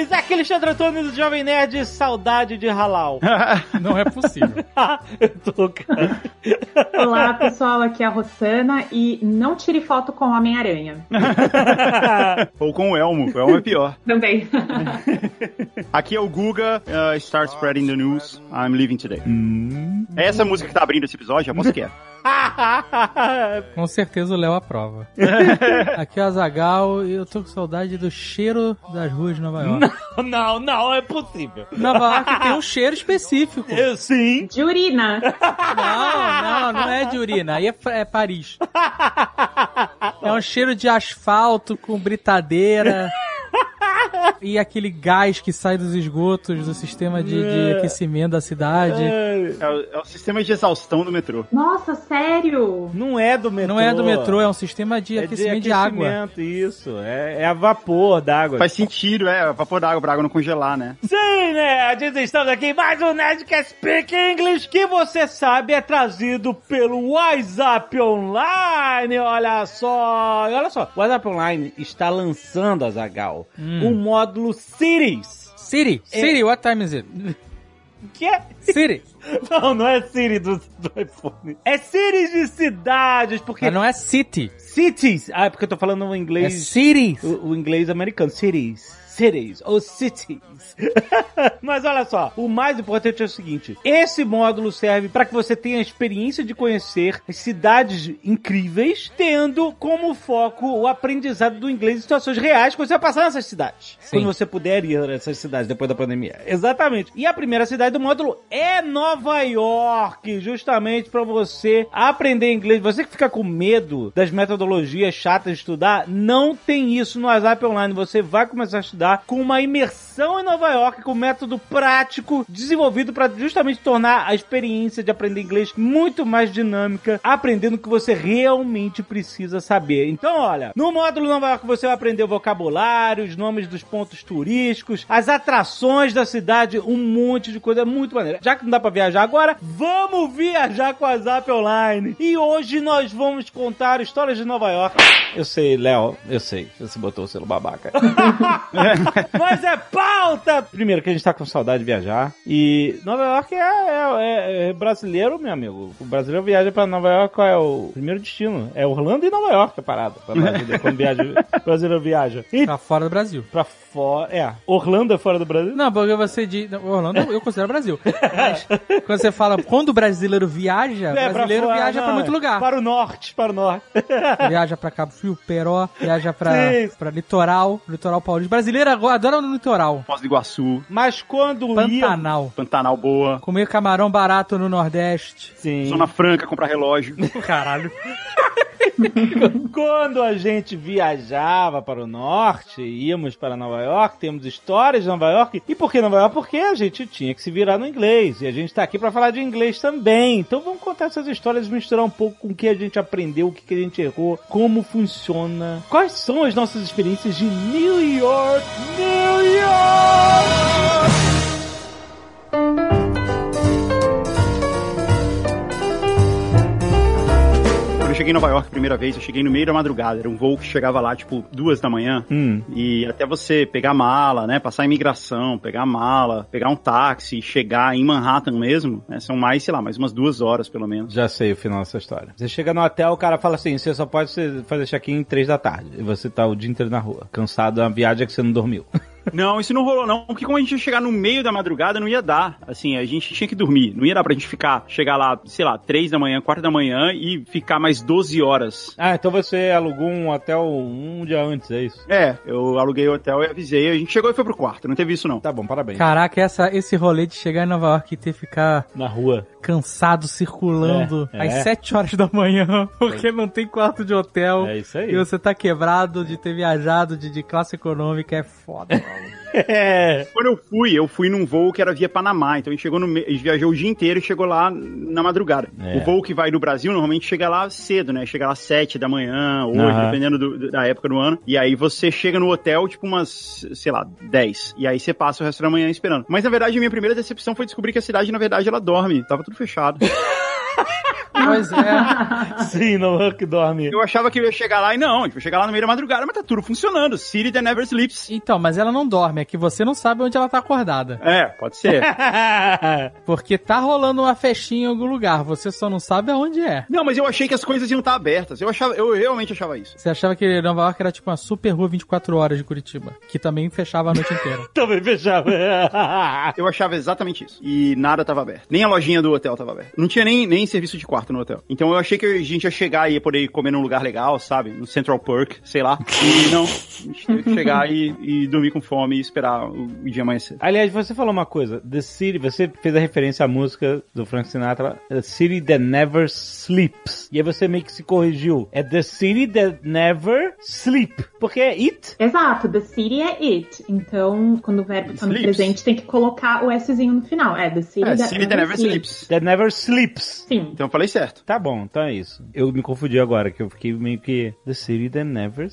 Nerds! Aqui é Alexandre Antônio do Jovem Nerd, saudade de halal. Não é possível. Eu tô, cara. Olá, pessoal, aqui é a Rossana e não tire foto com o Homem-Aranha. Ou com o Elmo. O Elmo é pior. Também. Aqui é o Guga, uh, Start Spreading the News, I'm Leaving Today. É essa música que tá abrindo esse episódio? Aposto que é. Com certeza o Léo aprova. Aqui é o Azagal e eu tô com saudade do cheiro das ruas de Nova York. Não, não, não é possível. Nova York tem um cheiro específico. Eu sim. De urina. Não, não, não é de urina. Aí é, é Paris. É um cheiro de asfalto com britadeira. E aquele gás que sai dos esgotos do sistema de, de aquecimento da cidade. É o, é o sistema de exaustão do metrô. Nossa, sério? Não é do metrô. Não é do metrô, é um sistema de É aquecimento de, água. aquecimento, Isso, é, é a vapor d'água. Faz sentido, é, vapor d'água pra água não congelar, né? Sim, nerds, estamos aqui em mais um Nerdcast Speak English, que você sabe é trazido pelo WhatsApp Online, olha só, olha só, o WhatsApp Online está lançando, a Zagal, o módulo Cities, Siri, Siri, what time is it? que é... Siri. Não, não é Siri do, do iPhone, é cities de cidades, porque... Mas não é city, Cities, ah, é porque eu tô falando o é inglês... cities. o, o inglês americano, cities. Cities ou cities. Mas olha só, o mais importante é o seguinte: esse módulo serve para que você tenha a experiência de conhecer as cidades incríveis, tendo como foco o aprendizado do inglês em situações reais que você vai passar nessas cidades. Sim. Quando você puder ir nessas cidades depois da pandemia. Exatamente. E a primeira cidade do módulo é Nova York, justamente para você aprender inglês. Você que fica com medo das metodologias chatas de estudar, não tem isso no WhatsApp Online. Você vai começar a estudar com uma imersão em Nova York, com método prático desenvolvido para justamente tornar a experiência de aprender inglês muito mais dinâmica, aprendendo o que você realmente precisa saber. Então, olha, no módulo Nova York você vai aprender o vocabulário, os nomes dos pontos turísticos, as atrações da cidade, um monte de coisa muito maneira. Já que não dá pra viajar agora, vamos viajar com a Zap Online. E hoje nós vamos contar histórias de Nova York. Eu sei, Léo, eu sei, você botou o selo babaca. Mas é pauta! Primeiro, que a gente tá com saudade de viajar. E Nova York é, é- é- é brasileiro, meu amigo. O brasileiro viaja pra Nova York, qual é o primeiro destino? É Orlando e Nova York a parada. Pra quando viaja, o brasileiro viaja. E Tá fora do Brasil. pra fora. É, Orlando é fora do Brasil? Não, porque você diz. Orlando eu considero Brasil. Mas quando você fala, quando o brasileiro viaja, o É, pra brasileiro fora, viaja pra não, muito lugar. Para o norte, para o norte. Viaja pra Cabo Frio, Peró, viaja pra, Sim. pra litoral, litoral paulista. Brasileiro agora adora no litoral. Foz do Iguaçu, Mas quando ia... Pantanal. Pantanal boa, Comer camarão barato no Nordeste. Sim. Zona Franca, comprar relógio. Caralho. Quando a gente viajava para o norte, íamos para Nova York, temos histórias de Nova York. E por que Nova York? Porque a gente tinha que se virar no inglês. E a gente está aqui para falar de inglês também. Então vamos contar essas histórias, misturar um pouco com o que a gente aprendeu, o que que a gente errou, como funciona, quais são as nossas experiências de New York, New York! Cheguei em Nova York a primeira vez, eu cheguei no meio da madrugada. Era um voo que chegava lá, tipo, duas da manhã. Hum. E até você pegar mala, né? Passar a imigração, pegar mala, pegar um táxi, chegar em Manhattan mesmo, né? São mais, sei lá, mais umas duas horas pelo menos. Já sei o final dessa história. Você chega no hotel, o cara fala assim: você só pode fazer check-in em três da tarde. E você tá o dia inteiro na rua. Cansado, é uma viagem que você não dormiu. Não, isso não rolou não, porque como a gente ia chegar no meio da madrugada, não ia dar. Assim, a gente tinha que dormir. Não ia dar pra gente ficar, chegar lá, sei lá, três da manhã, quatro da manhã e ficar mais 12 horas. Ah, então você alugou um hotel um dia antes, é isso? É, eu aluguei o hotel e avisei. A gente chegou e foi pro quarto, não teve isso não. Tá bom, parabéns. Caraca, essa, esse rolê de chegar em Nova York e ter que ficar Na rua. cansado, circulando É, às é. 7 horas da manhã, porque não tem quarto de hotel. É isso aí. E você tá quebrado de ter viajado de, de classe econômica, é foda. É. Quando eu fui, eu fui num voo que era via Panamá. Então a gente chegou no. A gente viajou o dia inteiro e chegou lá na madrugada. É. O voo que vai do Brasil normalmente chega lá cedo, né? Chega lá sete da manhã, oito, Aham. dependendo do- do- da época do ano. E aí você chega no hotel, tipo, umas, sei lá, 10. E aí você passa o resto da manhã esperando. Mas na verdade, a minha primeira decepção foi descobrir que a cidade, na verdade, ela dorme. Tava tudo fechado. Pois é. Sim, no que dorme. Eu achava que eu ia chegar lá e não, tipo, eu ia chegar lá no meio da madrugada, mas tá tudo funcionando. City that never sleeps. Então, mas ela não dorme, é que você não sabe onde ela tá acordada. É, pode ser. Porque tá rolando uma festinha em algum lugar, você só não sabe aonde é. não, mas eu achei que as coisas iam estar abertas. Eu achava, eu realmente achava isso. Você achava que Nova York era tipo uma super rua 24 horas de Curitiba, que também fechava a noite inteira. Também fechava. Eu achava exatamente isso. E nada tava aberto. Nem a lojinha do hotel tava aberta. Não tinha nem, nem serviço de quarto no hotel. Então eu achei que a gente ia chegar e ia poder comer num lugar legal, sabe? No Central Park, sei lá. E não. A gente teve que chegar e, e dormir com fome e esperar o, dia amanhecer. Aliás, você falou uma coisa. The City, você fez a referência à música do Frank Sinatra, The City That Never Sleeps. E aí você meio que se corrigiu. É The City That Never Sleep. Porque é it. Exato, the city é it. Então, quando o verbo tá no presente, tem que colocar o Szinho no final. É, the city, É, that, City that never sleeps. sleeps. That Never Sleeps. Sim. Então eu falei certo. Tá bom, então é isso. Eu me confundi agora, que eu fiquei meio que... The City That Never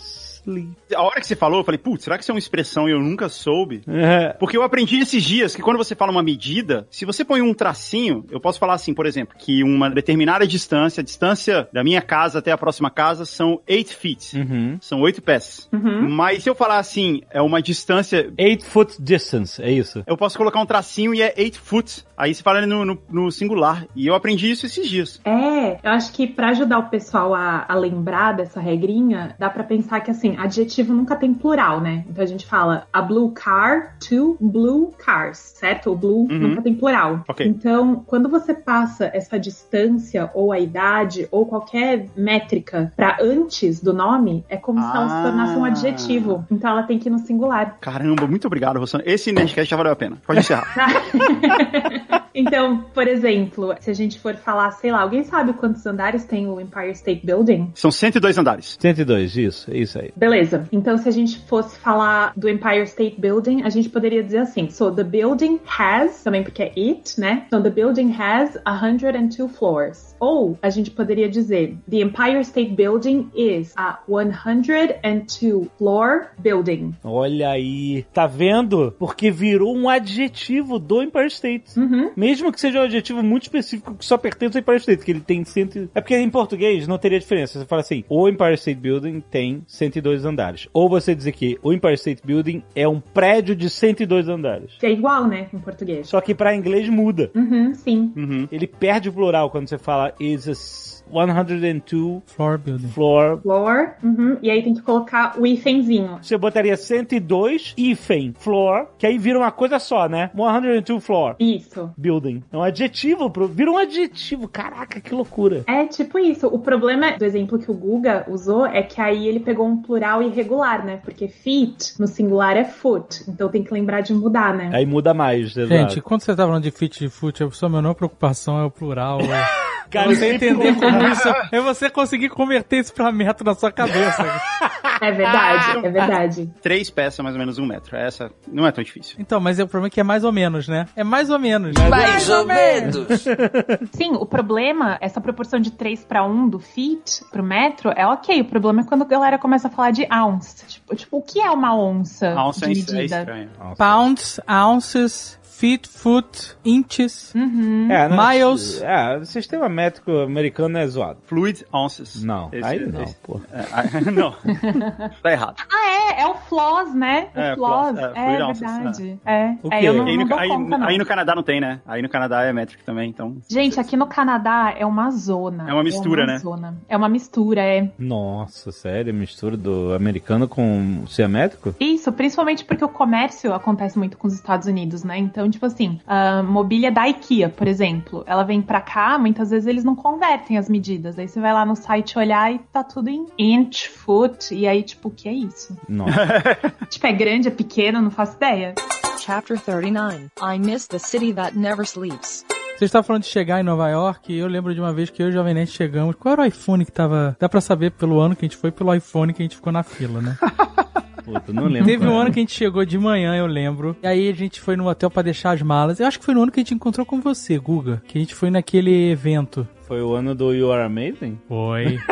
Sleeps. A hora que você falou, eu falei, putz, será que isso é uma expressão e eu nunca soube? É. Porque eu aprendi esses dias que quando você fala uma medida, se você põe um tracinho, eu posso falar assim, por exemplo, que uma determinada distância, a distância da minha casa até a próxima casa são 8 feet. Uhum. São 8 pés. Mas se eu falar assim, é uma distância. Eight foot distance, é isso. Eu posso colocar um tracinho e é 8 foot. Aí se fala no, no, no singular. E eu aprendi isso esses dias. É, eu acho que pra ajudar o pessoal a, a lembrar dessa regrinha, dá pra pensar que assim, adjetivo nunca tem plural, né? Então a gente fala a blue car, two blue cars, certo? O blue nunca tem plural. Ok. Então, quando você passa essa distância ou a idade ou qualquer métrica pra antes do nome, é como se ela se tornasse um Ah. adjetivo. Então ela tem que ir no singular. Caramba, muito obrigado, Rossana. Esse Nerdcast já valeu a pena. Pode encerrar. Então, por exemplo, se a gente for falar, sei lá, alguém sabe quantos andares tem o Empire State Building? São 102 andares. 102, isso, é isso aí. Beleza. Então, se a gente fosse falar do Empire State Building, a gente poderia dizer assim: So the building has, também porque é it, né? So the building has 102 floors. Ou a gente poderia dizer: The Empire State Building is a 102 floor building. Olha aí, tá vendo? Porque virou um adjetivo do Empire State. Uhum. Mesmo que seja um adjetivo muito específico que só pertence ao Empire State, que ele tem cento... É porque em português não teria diferença. Você fala assim, o Empire State Building tem 102 andares. Ou você dizer que o Empire State Building é um prédio de 102 andares. Que é igual, né? Em português. Só que pra inglês muda. Uhum, sim. Ele perde o plural quando você fala is a 102 Floor building. floor. Floor. Uhum. E aí tem que colocar o hífenzinho. Você botaria 102 hífen floor, que aí vira uma coisa só, né? 102 floor. Isso. Building. É um adjetivo, pro- vira um adjetivo. Caraca, que loucura. É tipo isso. O problema do exemplo que o Guga usou é que aí ele pegou um plural irregular, né? Porque feet no singular é foot. Então tem que lembrar de mudar, né? Aí muda mais, Gente, exato. quando você tá falando de fit de foot, a sua menor preocupação é o plural. É... Cara, você entender como isso. É você conseguir converter isso pra metro na sua cabeça. É verdade, é verdade. Três peças, mais ou menos um metro. Essa não é tão difícil. Então, mas o problema é que é mais ou menos, né? É mais ou menos. Mais ou menos. Sim, o problema, essa proporção de 3 para 1 do feet pro metro é ok. O problema é quando a galera começa a falar de ounce. Tipo, tipo o que é uma onça A onça é de é medida? estranho. Pounds, ounces, feet, foot, inches. Uhum. É, não- Miles. É, o sistema métrico americano é zoado. Fluid ounces. Não, Esse- aí não, esse- pô. é, aí- não. tá errado. Ah, é, é o floss, né? O É, floss. floss, é, É, ounces, verdade. É. O É, quê? eu não, Aí não no, aí- conta, não. aí no Canadá não tem, né? Aí no Canadá é métrico também, então. Gente, aqui no Canadá é uma zona. É uma mistura, uma né? Zona. É uma mistura, é. Nossa, sério, mistura do americano com o siamétrico? Isso, principalmente porque o comércio acontece muito com os Estados Unidos, né? Então, tipo assim, a mobília da IKEA, por exemplo, ela vem pra cá, muitas vezes eles não convertem as medidas. Aí você vai lá no site olhar e tá tudo em inch, foot, e aí, tipo, o que é isso? Nossa. tipo, é grande, é pequeno, não faço ideia. Chapter 39. I miss the city that never sleeps. Você estava falando de chegar em Nova York, e eu lembro de uma vez que eu e o Jovem Nerd chegamos. Qual era o iPhone que tava. Dá pra saber pelo ano que a gente foi, pelo iPhone que a gente ficou na fila, né? Puta, não lembro. Teve um ano que a gente chegou de manhã, eu lembro. E aí a gente foi no hotel pra deixar as malas. Eu acho que foi no ano que a gente encontrou com você, Guga. Que a gente foi naquele evento. Foi o ano do You Are Amazing? Foi.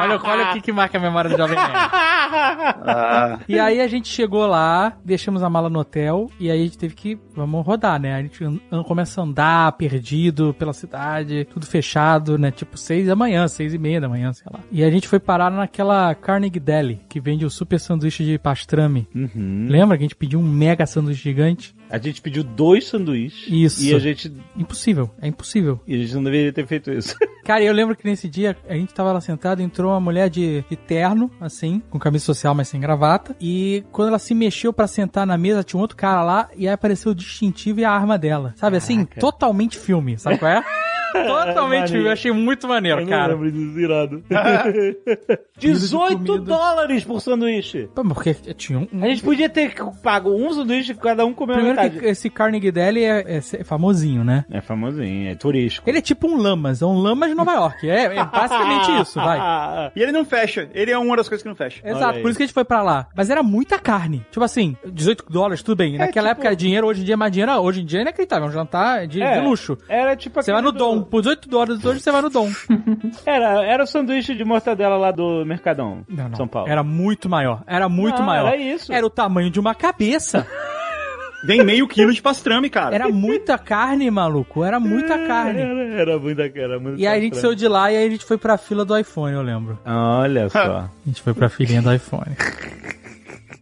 olha, olha o que, que marca a memória do Jovem Nerd. Ah, E aí a gente chegou lá, deixamos a mala no hotel, e aí a gente teve que, vamos rodar, né? A gente começa a andar perdido pela cidade, tudo fechado, né? Tipo seis da manhã, seis e meia da manhã, sei lá. E a gente foi parar naquela Carnegie Deli, que vende o super sanduíche de pastrame. Uhum. Lembra que a gente pediu um mega sanduíche gigante? A gente pediu dois sanduíches. Isso. E a gente, Impossível, é impossível. e a gente não deveria ter feito isso. Cara, eu lembro que nesse dia a gente tava lá sentado, entrou uma mulher de, de terno, assim, com camisa social, mas sem gravata. E quando ela se mexeu pra sentar na mesa, tinha um outro cara lá, e aí apareceu o distintivo e a arma dela. Sabe assim? Caraca. Totalmente filme, sabe qual é? Totalmente filme, eu achei muito maneiro, cara. disso, irado. de 18 comida. dólares por sanduíche. Pô, Porque tinha um. A gente podia ter pago um sanduíche cada um comeu Primeiro metade. que esse Carnegie Deli é, é famosinho, né? É famosinho, é turístico. Ele é tipo um Lamas, é um Lamas de Nova York. É, é basicamente isso, vai. e ele não fecha. Ele é uma das coisas que não fecha. Exato, por isso que a gente foi pra lá. Mas era muita carne. Tipo assim, 18 dólares, tudo bem. Naquela tipo- época era dinheiro, hoje em dia é mais dinheiro. Hoje em dia é inacreditável, é um jantar de, É, de luxo. Era tipo Você vai no Dom. Por 18 dólares hoje você vai no Dom. Era, era o sanduíche de mortadela lá do Mercadão, Não, não. São Paulo. Era muito maior. Era muito Não, maior. era isso. Era o tamanho de uma cabeça. Vem meio quilo de pastrame, cara. Era muita carne, maluco. Era muita carne. Era, era muita, era muito E aí a gente saiu de lá e aí a gente foi pra fila do iPhone, eu lembro. Olha só. A gente foi pra filinha do iPhone.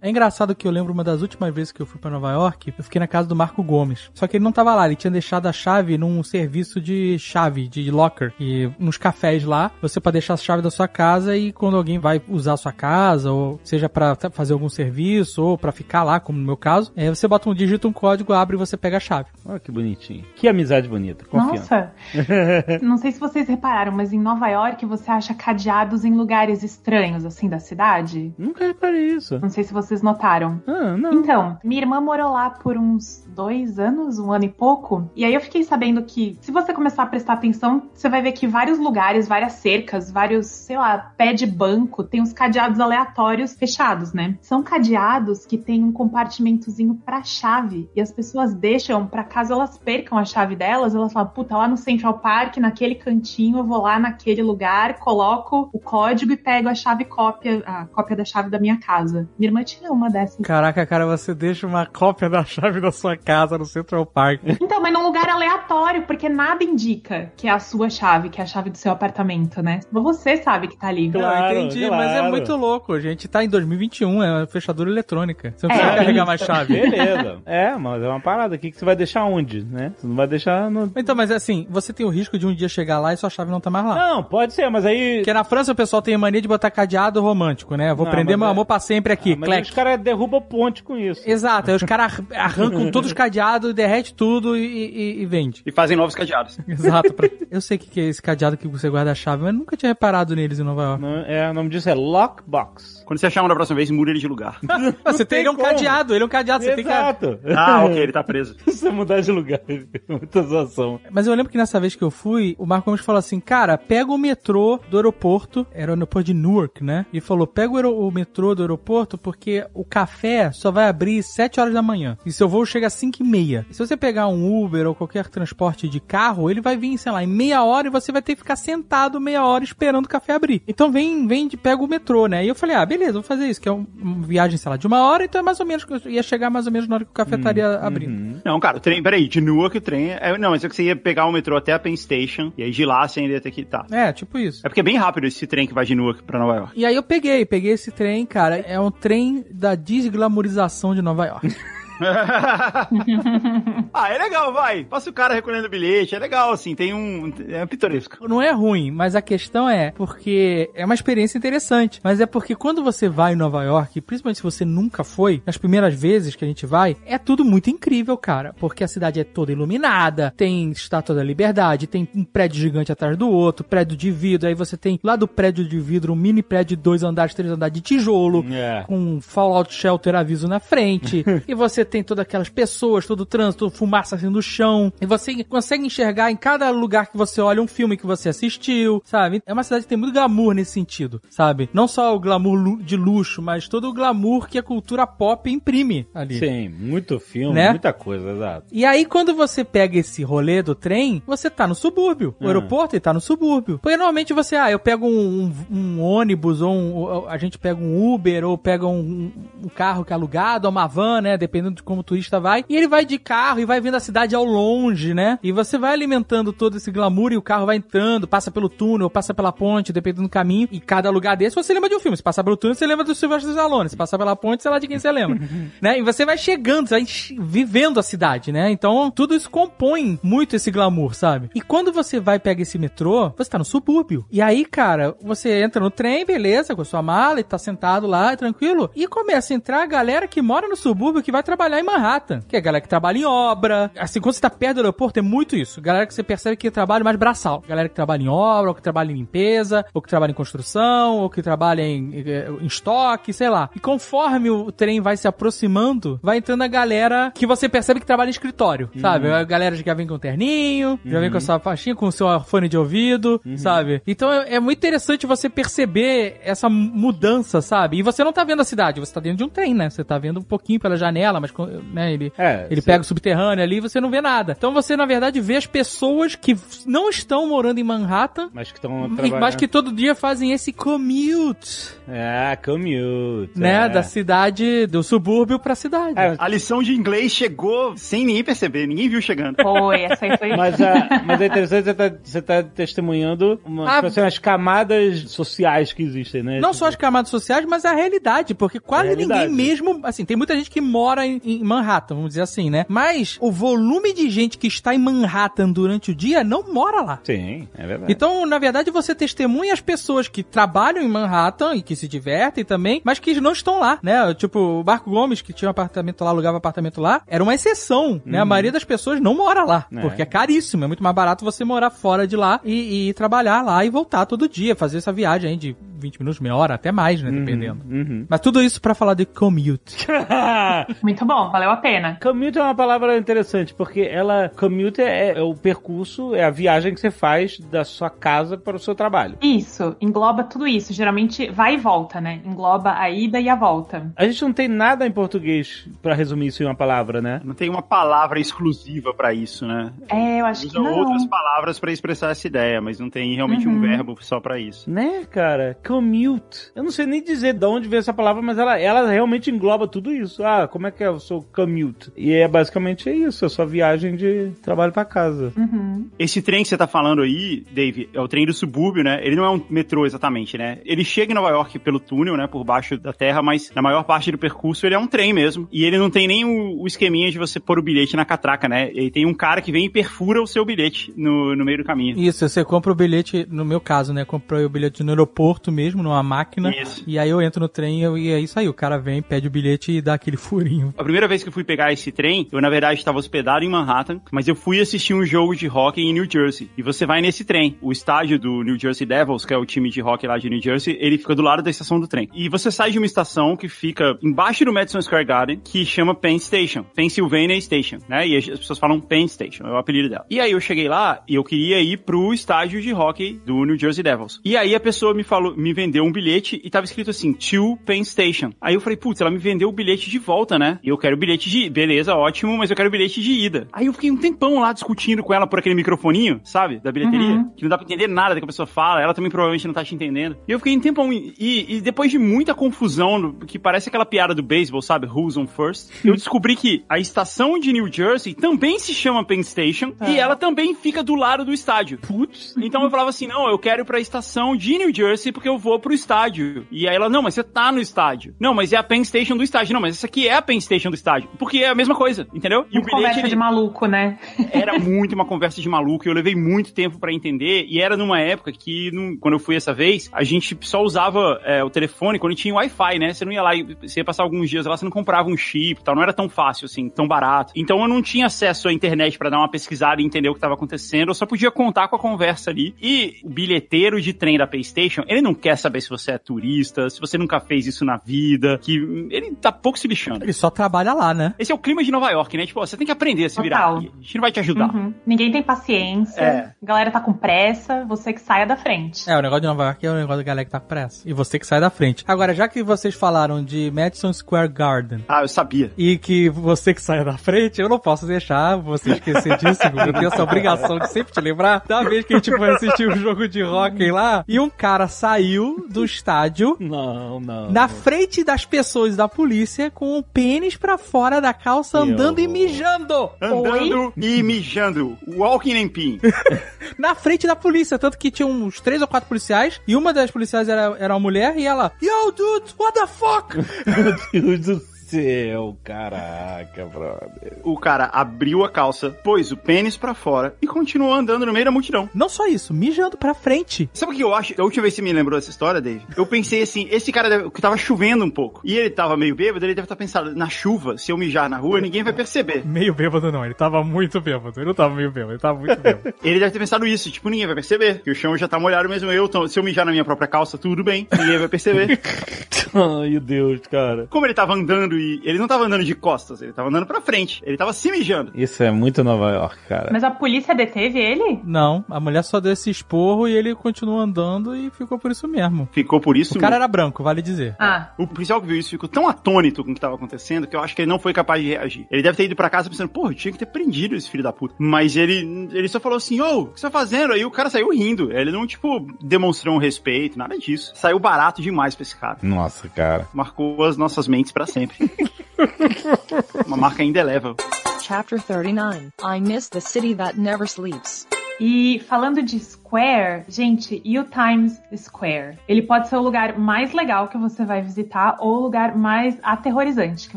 É engraçado que eu lembro uma das últimas vezes que eu fui pra Nova York, eu fiquei na casa do Marco Gomes. Só que ele não tava lá, ele tinha deixado a chave num serviço de chave, de locker. E nos cafés lá, você pode deixar a chave da sua casa e quando alguém vai usar a sua casa, ou seja pra t- fazer algum serviço, ou pra ficar lá, como no meu caso, é, você bota um dígito, um código, abre e você pega a chave. Olha que bonitinho. Que amizade bonita, confiança. Nossa! Não sei se vocês repararam, mas em Nova York você acha cadeados em lugares estranhos, assim, da cidade. Nunca reparei isso. Não sei se vocês notaram. Ah, não. Então, minha irmã morou lá por uns dois anos, um ano e pouco. E aí eu fiquei sabendo que, se você começar a prestar atenção, você vai ver que vários lugares, várias cercas, vários, sei lá, pé de banco, tem uns cadeados aleatórios fechados, né? São cadeados que tem um compartimentozinho pra chave. E as pessoas deixam pra caso elas percam a chave delas, elas falam, puta, lá no Central Park, naquele cantinho, eu vou lá naquele lugar, coloco o código e pego a chave cópia, a cópia da chave da minha casa. Minha irmã tinha uma dessas. Caraca, cara, você deixa uma cópia da chave da sua casa no Central Park. Então, mas num lugar aleatório, porque nada indica que é a sua chave, que é a chave do seu apartamento, né? Você sabe que tá ali. Claro, Não, entendi, mas é claro. muito louco. A gente tá em 2021, é uma fechadura eletrônica. Você não É. precisa carregar mais chave. Beleza. É, mas é uma parada aqui que você vai deixar onde, né? Você não vai deixar no... Então, mas assim, você tem o risco de um dia chegar lá e sua chave não tá mais lá. Não, pode ser, mas aí... Porque na França o pessoal tem a mania de botar cadeado romântico, né? Vou Não, prender meu é- amor pra sempre aqui, Ah, mas os caras derrubam ponte com isso. Exato, aí os caras arrancam todos os cadeados, derrete tudo e, e- e vende. E fazem novos cadeados. Exato. pra- Eu sei o que que é esse cadeado que você guarda a chave, mas nunca tinha reparado neles em Nova York. Não, é, o nome disso é Lockbox. Quando você achar um da próxima vez, muda ele de lugar. Você tem, tem ele é um como. cadeado, ele é um cadeado, você tem que... Exato. ah, ok, ele tá preso. Se você mudar de lugar, muita zoação. Mas eu lembro que nessa vez que eu fui, o Marco Gomes falou assim, cara, pega o metrô do aeroporto, era o aeroporto de Newark, né? E falou, pega o, o metrô do aeroporto porque o café só vai abrir 7 horas da manhã. E seu voo chega às 5 e meia. Se você pegar um Uber ou qualquer transporte de carro, ele vai vir, sei lá, em meia hora e você vai ter que ficar sentado meia hora esperando o café abrir. Então vem, vem, de- pega o metrô, né? E eu falei, ah, beleza, vou fazer isso, que é um- uma viagem, sei lá, de uma hora, então é mais ou menos, eu ia chegar mais ou menos na hora que o café estaria abrindo. Não, cara, o trem, peraí, de Newark o trem. É, não, mas é que você ia pegar o metrô até a Penn Station, e aí de lá você ainda ia ter que. Tá. É, tipo isso. É porque é bem rápido esse trem que vai de Newark pra Nova York. E aí eu peguei, peguei esse trem, cara. É um trem da desglamorização de Nova York. ah, é legal, vai. Passa o cara recolhendo bilhete, é legal, assim, tem um. É pitoresco. Não é ruim, mas a questão é porque é uma experiência interessante. Mas é porque quando você vai em Nova York, principalmente se você nunca foi, nas primeiras vezes que a gente vai, é tudo muito incrível, cara. Porque a cidade é toda iluminada, tem estátua da liberdade, tem um prédio gigante atrás do outro, prédio de vidro. Aí você tem lá do prédio de vidro um mini prédio de dois andares, três andares de tijolo. É. com um Fallout Shelter aviso na frente. e você você tem todas aquelas pessoas, todo o trânsito, fumaça assim no chão, e você consegue enxergar em cada lugar que você olha um filme que você assistiu, sabe? É uma cidade que tem muito glamour nesse sentido, sabe? Não só o glamour de luxo, mas todo o glamour que a cultura pop imprime ali. Sim, muito filme, Né? muita coisa, exato. E aí, quando você pega esse rolê do trem, você tá no subúrbio. O Ah. aeroporto tá no subúrbio. Porque normalmente você, ah, eu pego um, um- um ônibus, ou, um- a gente pega um Uber, ou pega um, um carro que é alugado, ou uma van, né? Dependendo como o turista vai. E ele vai de carro e vai vendo a cidade ao longe, né? E você vai alimentando todo esse glamour e o carro vai entrando, passa pelo túnel, passa pela ponte, dependendo do caminho. E cada lugar desse você lembra de um filme. Se passar pelo túnel, você lembra do Sylvester Stallone. Se passar pela ponte, sei lá de quem você lembra. né? E você vai chegando, você vai vivendo a cidade, né? Então, tudo isso compõe muito esse glamour, sabe? E quando você vai pegar esse metrô, você tá no subúrbio. E aí, cara, você entra no trem, beleza, com a sua mala e tá sentado lá, tranquilo. E começa a entrar a galera que mora no subúrbio que vai trabalhar em Manhattan. Que é a galera que trabalha em obra. Assim, quando você tá perto do aeroporto, é muito isso. Galera que você percebe que trabalha mais braçal. Galera que trabalha em obra, ou que trabalha em limpeza, ou que trabalha em construção, ou que trabalha em, eh, em estoque, sei lá. E conforme o trem vai se aproximando, vai entrando a galera que você percebe que trabalha em escritório, sabe? A galera que já vem com terninho, já vem com a sua faixinha, com o seu fone de ouvido, sabe? Então é, é muito interessante você perceber essa mudança, sabe? E você não tá vendo a cidade, você tá dentro de um trem, né? Você tá vendo um pouquinho pela janela, mas né, ele, É, ele pega o subterrâneo ali e você não vê nada. Então você, na verdade, vê as pessoas que não estão morando em Manhattan, Mas que estão trabalhando. mas que todo dia fazem esse commute, É, commute. né? é. Da cidade, do subúrbio pra cidade. É, A lição de inglês chegou sem ninguém perceber, ninguém viu chegando. Foi, essa aí foi. Mas, a- mas é interessante você tá, você tá testemunhando uma, Ah. tipo assim, as camadas sociais que existem, né? Não Tipo, só as camadas sociais, mas a realidade, porque quase A realidade. ninguém mesmo, assim, tem muita gente que mora em, em Manhattan, vamos dizer assim, né? Mas o volume de gente que está em Manhattan durante o dia não mora lá. Sim, é verdade. Então, na verdade, você testemunha as pessoas que trabalham em Manhattan e que se divertem também, mas que não estão lá, né? Tipo, o Marco Gomes, que tinha um apartamento lá, alugava apartamento lá, era uma exceção, né? A maioria das pessoas não mora lá, É. porque é caríssimo, é muito mais barato você morar fora de lá e, e trabalhar lá e voltar todo dia, fazer essa viagem aí de 20 minutos, meia hora, até mais, né? Dependendo. Uhum. Mas tudo isso pra falar de commute. Muito bom, valeu a pena. Commute é uma palavra interessante, porque ela. Commute é, é o percurso, é a viagem que você faz da sua casa para o seu trabalho. Isso, engloba tudo isso. Geralmente vai e volta, né? Engloba a ida e a volta. A gente não tem nada em português pra resumir isso em uma palavra, né? Não tem uma palavra exclusiva pra isso, né? É, eu acho que Usa não. outras palavras pra expressar essa ideia, mas não tem realmente um verbo só pra isso. Né, cara? Commute. Eu não sei nem dizer de onde veio essa palavra, mas ela, ela realmente engloba tudo isso. Ah, como é que é o seu commute? E é basicamente isso, é sua viagem de trabalho pra casa. Uhum. Esse trem que você tá falando aí, Dave, é o trem do subúrbio, né? Ele não é um metrô exatamente, né? Ele chega em Nova York pelo túnel, né? Por baixo da terra, mas na maior parte do percurso ele é um trem mesmo. E ele não tem nem o, o esqueminha de você pôr o bilhete na catraca, né? Ele tem um cara que vem e perfura o seu bilhete no, no meio do caminho. Isso, você compra o bilhete, no meu caso, né? Comprei o bilhete no aeroporto mesmo, numa máquina. Isso. E aí eu entro no trem e e é isso aí. O cara vem, pede o bilhete e dá aquele furinho. A primeira vez que eu fui pegar esse trem, eu na verdade estava hospedado em Manhattan, mas eu fui assistir um jogo de hockey em New Jersey. E você vai nesse trem. O estádio do New Jersey Devils, que é o time de hockey lá de New Jersey, ele fica do lado da estação do trem. E você sai de uma estação que fica embaixo do Madison Square Garden, que chama Penn Station, Pennsylvania Station, né? E as pessoas falam Penn Station, é o apelido dela. E aí eu cheguei lá e eu queria ir pro estádio de hockey do New Jersey Devils. E aí a pessoa me falou, me vendeu um bilhete e tava escrito assim, to Penn Station. Aí eu falei, putz, ela me vendeu o bilhete de volta, né? E eu quero o bilhete de, beleza, ótimo, mas eu quero o bilhete de ida. Aí eu fiquei um tempão lá discutindo com ela por aquele microfoninho, sabe? Da bilheteria, Uhum. que não dá pra entender nada do que a pessoa fala, ela também provavelmente não tá te entendendo. E eu fiquei um tempão, e, e depois de muita confusão, que parece aquela piada do beisebol, sabe? Who's on first? Eu descobri que a estação de New Jersey também se chama Penn Station e ela também fica do lado do estádio. Putz. Então eu falava assim, não, eu quero ir pra estação de New Jersey porque eu vou pro estádio. E aí ela, não, mas você tá no estádio. Não, mas é a Penn Station do estádio. Não, mas essa aqui é a Penn Station do estádio. Porque é a mesma coisa, entendeu? E bilhete conversa ele- de maluco, né? era muito uma conversa de maluco. e Eu levei muito tempo pra entender. E era numa época que, não- quando eu fui essa vez, a gente só usava é, o telefone quando tinha Wi-Fi, né? Você não ia lá e você ia passar alguns dias lá, você não comprava um chip e tal. Não era tão fácil assim, tão barato. Então eu não tinha acesso à internet pra dar uma pesquisada e entender o que tava acontecendo. Eu só podia contar com a conversa ali. E o bilheteiro de trem da PlayStation, ele não quer saber se você é turista, se você nunca fez isso na vida, que ele tá pouco se lixando. Ele só trabalha lá, né? Esse é o clima de Nova York, né? Tipo, ó, você tem que aprender a se virar Total. aqui. A gente não vai te ajudar. Uhum. Ninguém tem paciência. É. A galera tá com pressa, você que saia da frente. É, o negócio de Nova York é o negócio da galera que tá com pressa. E você que sai da frente. Agora, já que vocês falaram de Madison Square Garden Ah, eu sabia. e que você que saia da frente, eu não posso deixar você esquecer disso. Eu tenho essa obrigação de sempre te lembrar. Da vez que a gente foi assistir um jogo de hockey lá e um cara saiu do estádio Não, não. na frente das pessoas da polícia com o pênis pra fora da calça andando e horror. mijando. Andando e mijando. Walking and peeing. na frente da polícia. Tanto que tinha uns três ou quatro policiais, e uma das policiais era, era uma mulher, e ela, Yo, dude, what the fuck? Meu Deus do céu, caraca, brother. O cara abriu a calça, pôs o pênis pra fora e continuou andando no meio da multidão. Não só isso, mijando pra frente. Sabe o que eu acho? A última vez que você me lembrou dessa história, Dave, eu pensei assim, esse cara deve, que tava chovendo um pouco. E ele tava meio bêbado, ele deve estar pensando, na chuva, se eu mijar na rua, ninguém vai perceber. Meio bêbado não, ele tava muito bêbado. Ele não tava meio bêbado, ele tava muito bêbado. Ele deve ter pensado isso, tipo, ninguém vai perceber, que o chão já tá molhado mesmo eu, então, se eu mijar na minha própria calça, tudo bem, ninguém vai perceber. Ai, Deus, cara. Como ele tava andando e ele não tava andando de costas, ele tava andando pra frente, ele tava se mijando. Isso é muito Nova York, cara. Mas a polícia deteve ele? não, a mulher só deu esse esporro e ele continuou andando e ficou por isso mesmo. Ficou por isso. O cara era branco, vale dizer. Ah, O policial que viu isso ficou tão atônito com o que tava acontecendo que eu acho que ele não foi capaz de reagir. Ele deve ter ido pra casa pensando, porra, eu tinha que ter prendido esse filho da puta. Mas ele, ele só falou assim, ô, o que você tá fazendo? Aí o cara saiu rindo. Ele não, tipo, demonstrou um respeito, nada disso. Saiu barato demais pra esse cara. Nossa, cara. Marcou as nossas mentes pra sempre. Uma marca indelével. Chapter 39 I Miss the City That Never Sleeps. e falando de Square, gente, e o Times Square? Ele pode ser o lugar mais legal que você vai visitar ou o lugar mais aterrorizante que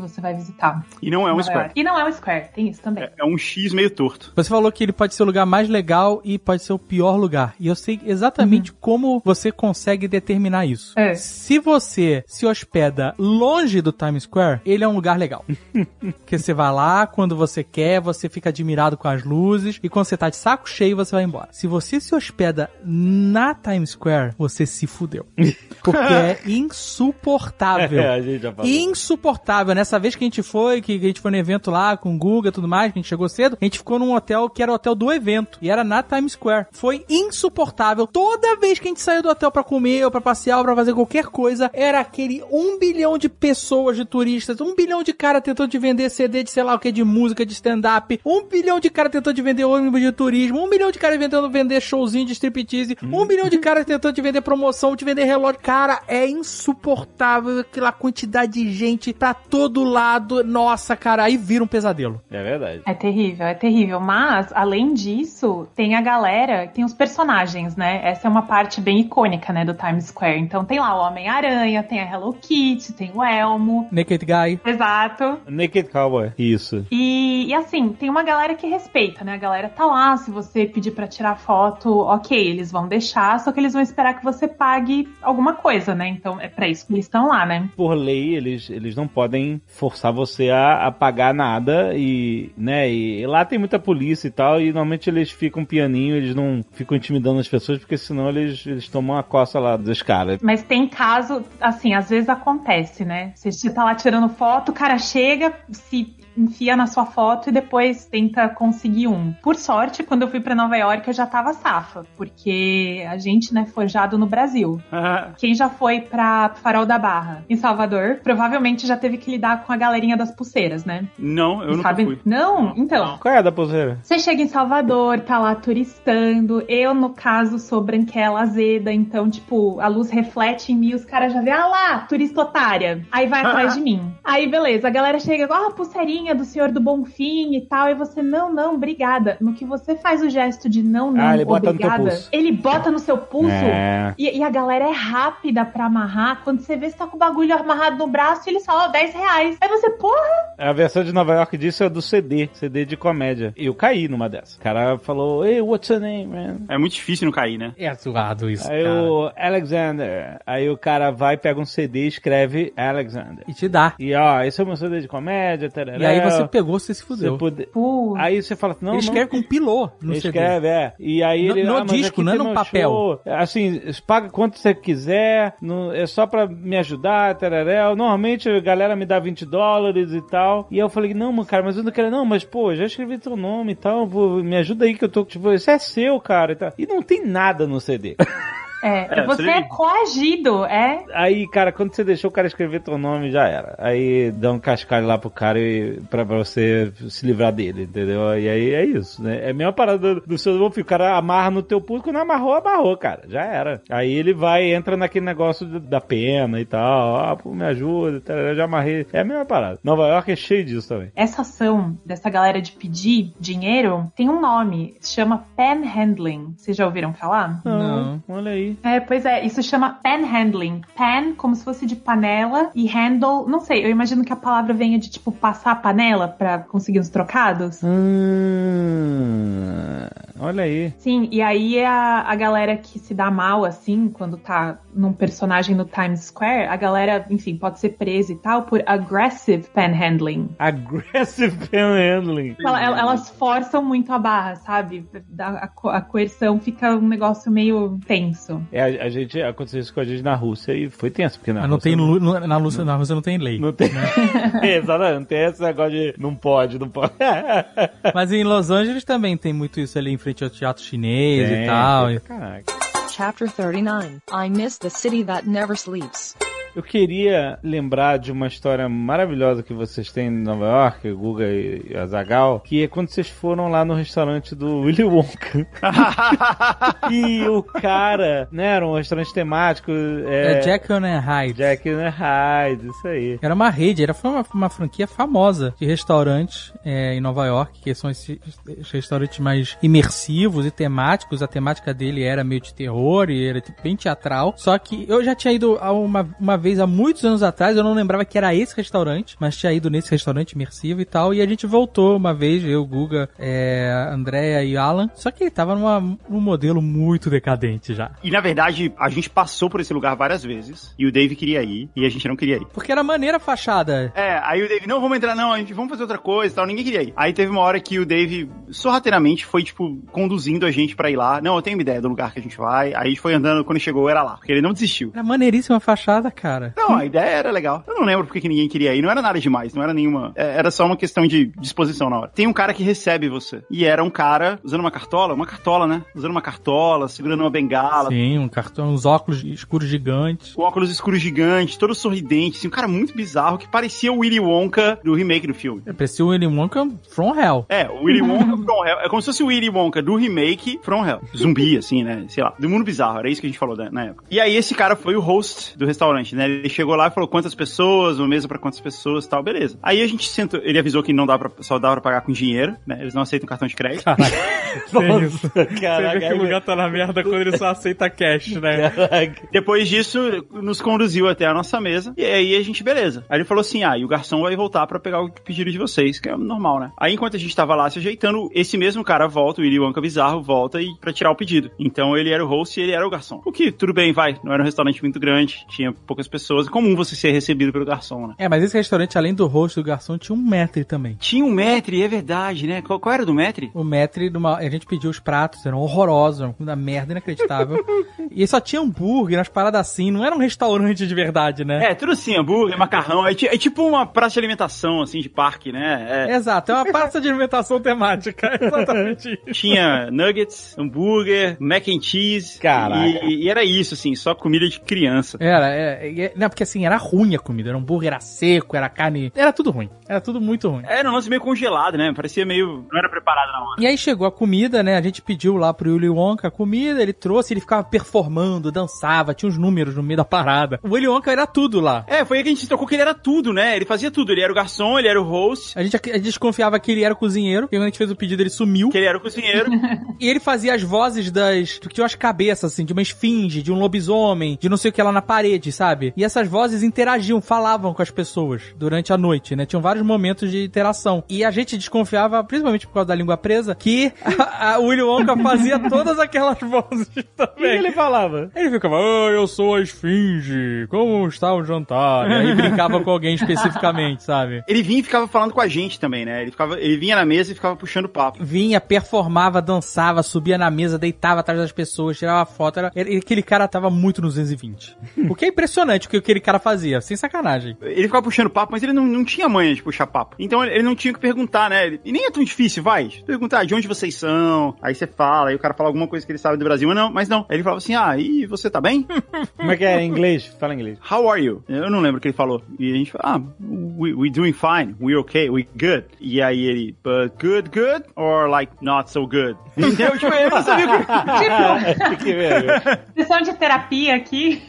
você vai visitar. E não é um square. E não é um Square, tem isso também. É, é um X meio torto. Você falou que ele pode ser o lugar mais legal e pode ser o pior lugar. E eu sei exatamente como você consegue determinar isso. É. Se você se hospeda longe do Times Square, ele é um lugar legal. Porque você vai lá quando você quer, você fica admirado com as luzes, e quando você tá de saco cheio, você vai embora. Se você se hospeda na Times Square, você se fudeu. Porque é insuportável. É, a gente já falou. Insuportável. Nessa vez que a gente foi, que a gente foi no evento lá com o Guga e tudo mais, que a gente chegou cedo, a gente ficou num hotel que era o hotel do evento. E era na Times Square. Foi insuportável. Toda vez que a gente saiu do hotel pra comer, ou pra passear, ou pra fazer qualquer coisa, era aquele um bilhão de pessoas, de turistas, um bilhão de cara tentando te vender CD de sei lá o que, de música, de stand-up, um bilhão de cara tentando te vender ônibus de turismo, um bilhão de cara tentando vender showzinho de striptease, um bilhão de cara tentando te vender promoção, te vender relógio. Cara, é insuportável aquela quantidade de gente pra todo lado. Nossa, cara, aí vira um pesadelo. É verdade. É terrível, é terrível. Mas, além disso, tem a galera, tem os personagens, né? Essa é uma parte bem icônica, né, do Times Square. Então tem lá o Homem-Aranha, tem a Hello Kitty, tem o Elmo. Naked Guy. Exato. Naked Cowboy. Isso. E, e assim, tem uma galera que respeita, né? A galera tá lá, se você pedir pra tirar foto, ok, eles vão deixar, só que eles vão esperar que você pague alguma coisa, né? Então é pra isso que eles estão lá, né? Por lei, eles, eles não podem forçar você a, a pagar nada e, né, e lá tem muita polícia e tal, e normalmente eles ficam pianinho, eles não ficam intimidando as pessoas, porque senão eles, eles tomam a coça lá dos caras. Mas tem caso, assim, às vezes acontece, né? Você tá lá tirando foto, o cara chega, se enfia na sua foto e depois tenta conseguir um. Por sorte, quando eu fui pra Nova York, eu já tava safa, porque a gente, né, forjado no Brasil. Quem já foi pra Farol da Barra, em Salvador, provavelmente já teve que lidar com a galerinha das pulseiras, né? não, eu Sabe? fui. Não? Então. Qual é a da pulseira? Você chega em Salvador, tá lá turistando. Eu, no caso, sou branquela azeda, então, tipo, a luz reflete em mim, os caras já vê, ah lá, turista otária. Aí vai atrás de mim. Aí, beleza, a galera chega, ó, a pulseirinha do senhor do Bonfim e tal. E você, não, não, obrigada. No que você faz o gesto de não, não, Ah, ele bota no teu obrigada, pulso. ele bota no seu pulso. É. E, e a galera é rápida pra amarrar. Quando você vê, você tá com o bagulho amarrado no braço e eles falam, ó, 10 reais. Aí você, porra, A versão de Nova York disso é do CD, CD de comédia. Eu caí numa dessas. O cara falou, hey, what's your name, man? É muito difícil não cair, né? É zoado isso, Aí cara. o Alexander. Aí o cara vai, pega um CD e escreve Alexander. E te dá. E ó, esse é o meu CD de comédia, tarará. E aí Aí você pegou, você se Você fudeu. pode- Pô, Aí você fala, não, ele não escreve com pilô no Ele CD. escreve, é. E aí No- ele. no ah, disco, não é no papel. show. Assim, paga quanto você quiser. não- é só pra me ajudar, tereréu. Normalmente a galera me dá 20 dólares e tal. E eu falei, não, mano, cara, mas eu não quero. Não, mas pô, já escrevi teu nome e tal. vou- me ajuda aí que eu tô. Tipo, isso é seu, cara. E, tal. e não tem nada no CD. é, É, você você- é coagido, é? Aí, cara, quando você deixou o cara escrever teu nome, já era. Aí dá um cascalho lá pro cara e, pra, pra você se livrar dele, entendeu? E aí é isso, né? É a mesma parada do, do seu o cara amarra no teu pulso, quando amarrou, amarrou, cara. Já era. Aí ele vai, entra naquele negócio do- da pena e tal. Ah, pô, me ajuda, tal, eu já amarrei. É a mesma parada. Nova York é cheio disso também. Essa ação dessa galera de pedir dinheiro tem um nome, se chama panhandling. Vocês já ouviram falar? Não. Olha aí. É, pois é, isso chama panhandling. Pan, como se fosse de panela, e handle, não sei, eu imagino que a palavra venha de tipo passar a panela pra conseguir uns trocados. Hum, olha aí. Sim, e aí é a, a galera que se dá mal, assim, quando tá num personagem no Times Square, a galera, enfim, pode ser presa e tal por aggressive panhandling. Aggressive panhandling. Ela- ela- elas forçam muito a barra, sabe? A, a coerção fica um negócio meio tenso. É, a, a gente aconteceu isso com a gente na Rússia e foi tenso, porque na Mas não Rússia tem no- na Rússia, na Rússia não tem lei. Não tem. Exatamente, não tem esse negócio de não pode, não pode. Mas em Los Angeles também tem muito isso ali em frente ao teatro chinês Tem, e tal. Caraca. Chapter 39. I miss the city that never sleeps. Eu queria lembrar de uma história maravilhosa que vocês têm em Nova York, Guga e a Zagal, que é quando vocês foram lá no restaurante do Willy Wonka. e o cara, né, era um restaurante temático. É, É Jack on a Hyde. Jack and Hyde, isso aí. Era uma rede, era uma, uma franquia famosa de restaurantes é, em Nova York, que são esses, restaurantes mais imersivos e temáticos. A temática dele era meio de terror e era tipo, bem teatral. Só que eu já tinha ido a uma, uma vez há muitos anos atrás, eu não lembrava que era esse restaurante, mas tinha ido nesse restaurante imersivo e tal. E a gente voltou uma vez, eu, Guga, é, Andréia e Alan. Só que ele tava numa, num modelo muito decadente já. E na verdade, a gente passou por esse lugar várias vezes. E o Dave queria ir. E a gente não queria ir. Porque era maneira a fachada. É, aí o Dave, não, vamos entrar, não, a gente vamos fazer outra coisa e tal. Ninguém queria ir. Aí teve uma hora que o Dave, sorrateiramente, foi, tipo, conduzindo a gente pra ir lá. Não, eu tenho uma ideia do lugar que a gente vai. Aí a gente foi andando, quando chegou, era lá. Porque ele não desistiu. Era maneiríssima a fachada, cara. Não, a ideia era legal. Eu não lembro porque que ninguém queria ir. Não era nada demais, não era nenhuma. é, Era só uma questão de disposição na hora. Tem um cara que recebe você. E era um cara usando uma cartola, uma cartola, né? Usando uma cartola, segurando uma bengala, Sim, um cartão, uns óculos escuros gigantes. com óculos escuros gigantes, todo sorridente, assim, um cara muito bizarro que parecia o Willy Wonka do remake do filme. É, parecia o Willy Wonka From Hell. É, o Willy Wonka From Hell. É como se fosse o Willy Wonka do remake From Hell. Zumbi, assim, né? Sei lá. Do mundo bizarro. Era isso que a gente falou né, na época. E aí esse cara foi o host do restaurante, né? Ele chegou lá e falou quantas pessoas, uma mesa pra quantas pessoas e tal, beleza. Aí a gente sentou, ele avisou que não dá pra, só dá pra pagar com dinheiro, né? Eles não aceitam cartão de crédito. Nossa, caraca. aí- tá na merda quando ele só aceita cash, né? Caraca. Depois disso, nos conduziu até a nossa mesa. E aí a gente, beleza. Aí ele falou assim: ah, e o garçom vai voltar pra pegar o pedido de vocês, que é normal, né? Aí enquanto a gente tava lá se ajeitando, esse mesmo cara volta, o Willy Wonka bizarro, volta e pra tirar o pedido. Então ele era o host e ele era o garçom. O que, tudo bem, vai. Não era um restaurante muito grande, tinha poucas pessoas. É comum você ser recebido pelo garçom, né? É, mas esse restaurante, além do rosto do garçom, tinha um metre também. Tinha um metre, é verdade, né? Qual, qual era do metre? O metre, numa- a gente pediu os pratos, eram horrorosos, uma comida merda, inacreditável. e só tinha hambúrguer, umas paradas assim, não era um restaurante de verdade, né? É, tudo assim, hambúrguer, macarrão. É, é tipo uma praça de alimentação, assim, de parque, né? É, Exato, é uma praça de alimentação temática, exatamente isso. Tinha nuggets, hambúrguer, mac and cheese. Caraca. E, e era isso, assim, só comida de criança. Era, é, não, porque assim, era ruim a comida, era hambúrguer, era seco, era carne, era tudo ruim, era tudo muito ruim. Era um lance meio congelado, né? Parecia meio. Não era preparado na hora. E aí chegou a comida, né? A gente pediu lá pro Willy Wonka a comida, ele trouxe, ele ficava performando, dançava, tinha uns números no meio da parada. O Willy Wonka era tudo lá. É, foi aí que a gente se tocou que ele era tudo, né? Ele fazia tudo. Ele era o garçom, ele era o host, A gente, a gente desconfiava que ele era o cozinheiro, e quando a gente fez o pedido ele sumiu. que ele era o cozinheiro. E ele fazia as vozes das. que tinha umas cabeças, assim, de uma esfinge, de um lobisomem, de não sei o que lá na parede, sabe? E essas vozes interagiam, falavam com as pessoas durante a noite, né? Tinham vários momentos de interação. E a gente desconfiava, principalmente por causa da língua presa, que a Willy Wonka fazia todas aquelas vozes O que também. ele falava? Ele ficava, ah, eu sou a esfinge, como está o jantar? E aí brincava com alguém especificamente, sabe? Ele vinha e ficava falando com a gente também, né? Ele, ficava, ele vinha na mesa e ficava puxando papo. Vinha, performava, dançava, subia na mesa, deitava atrás das pessoas, tirava foto. Era, ele- aquele cara tava muito nos 220. o que é impressionante o que aquele cara fazia, sem sacanagem. Ele ficava puxando papo, mas ele não, não tinha manha de puxar papo. Então ele não tinha que perguntar, né? Ele- E nem é tão difícil, vai. Perguntar de onde vocês são. Aí você fala, aí o cara fala alguma coisa que ele sabe do Brasil, mas não, mas não. Aí ele falava assim: ah, e você tá bem? Como é que é em inglês? Fala em inglês. How are you? Eu não lembro o que ele falou. E a gente fala, ah, we, we doing fine, we okay, we good. E aí ele, but good, good? Or like not so good? Entendeu? Tipo, eu não sabia o que... Tipo, que vergonha. sessão de terapia aqui.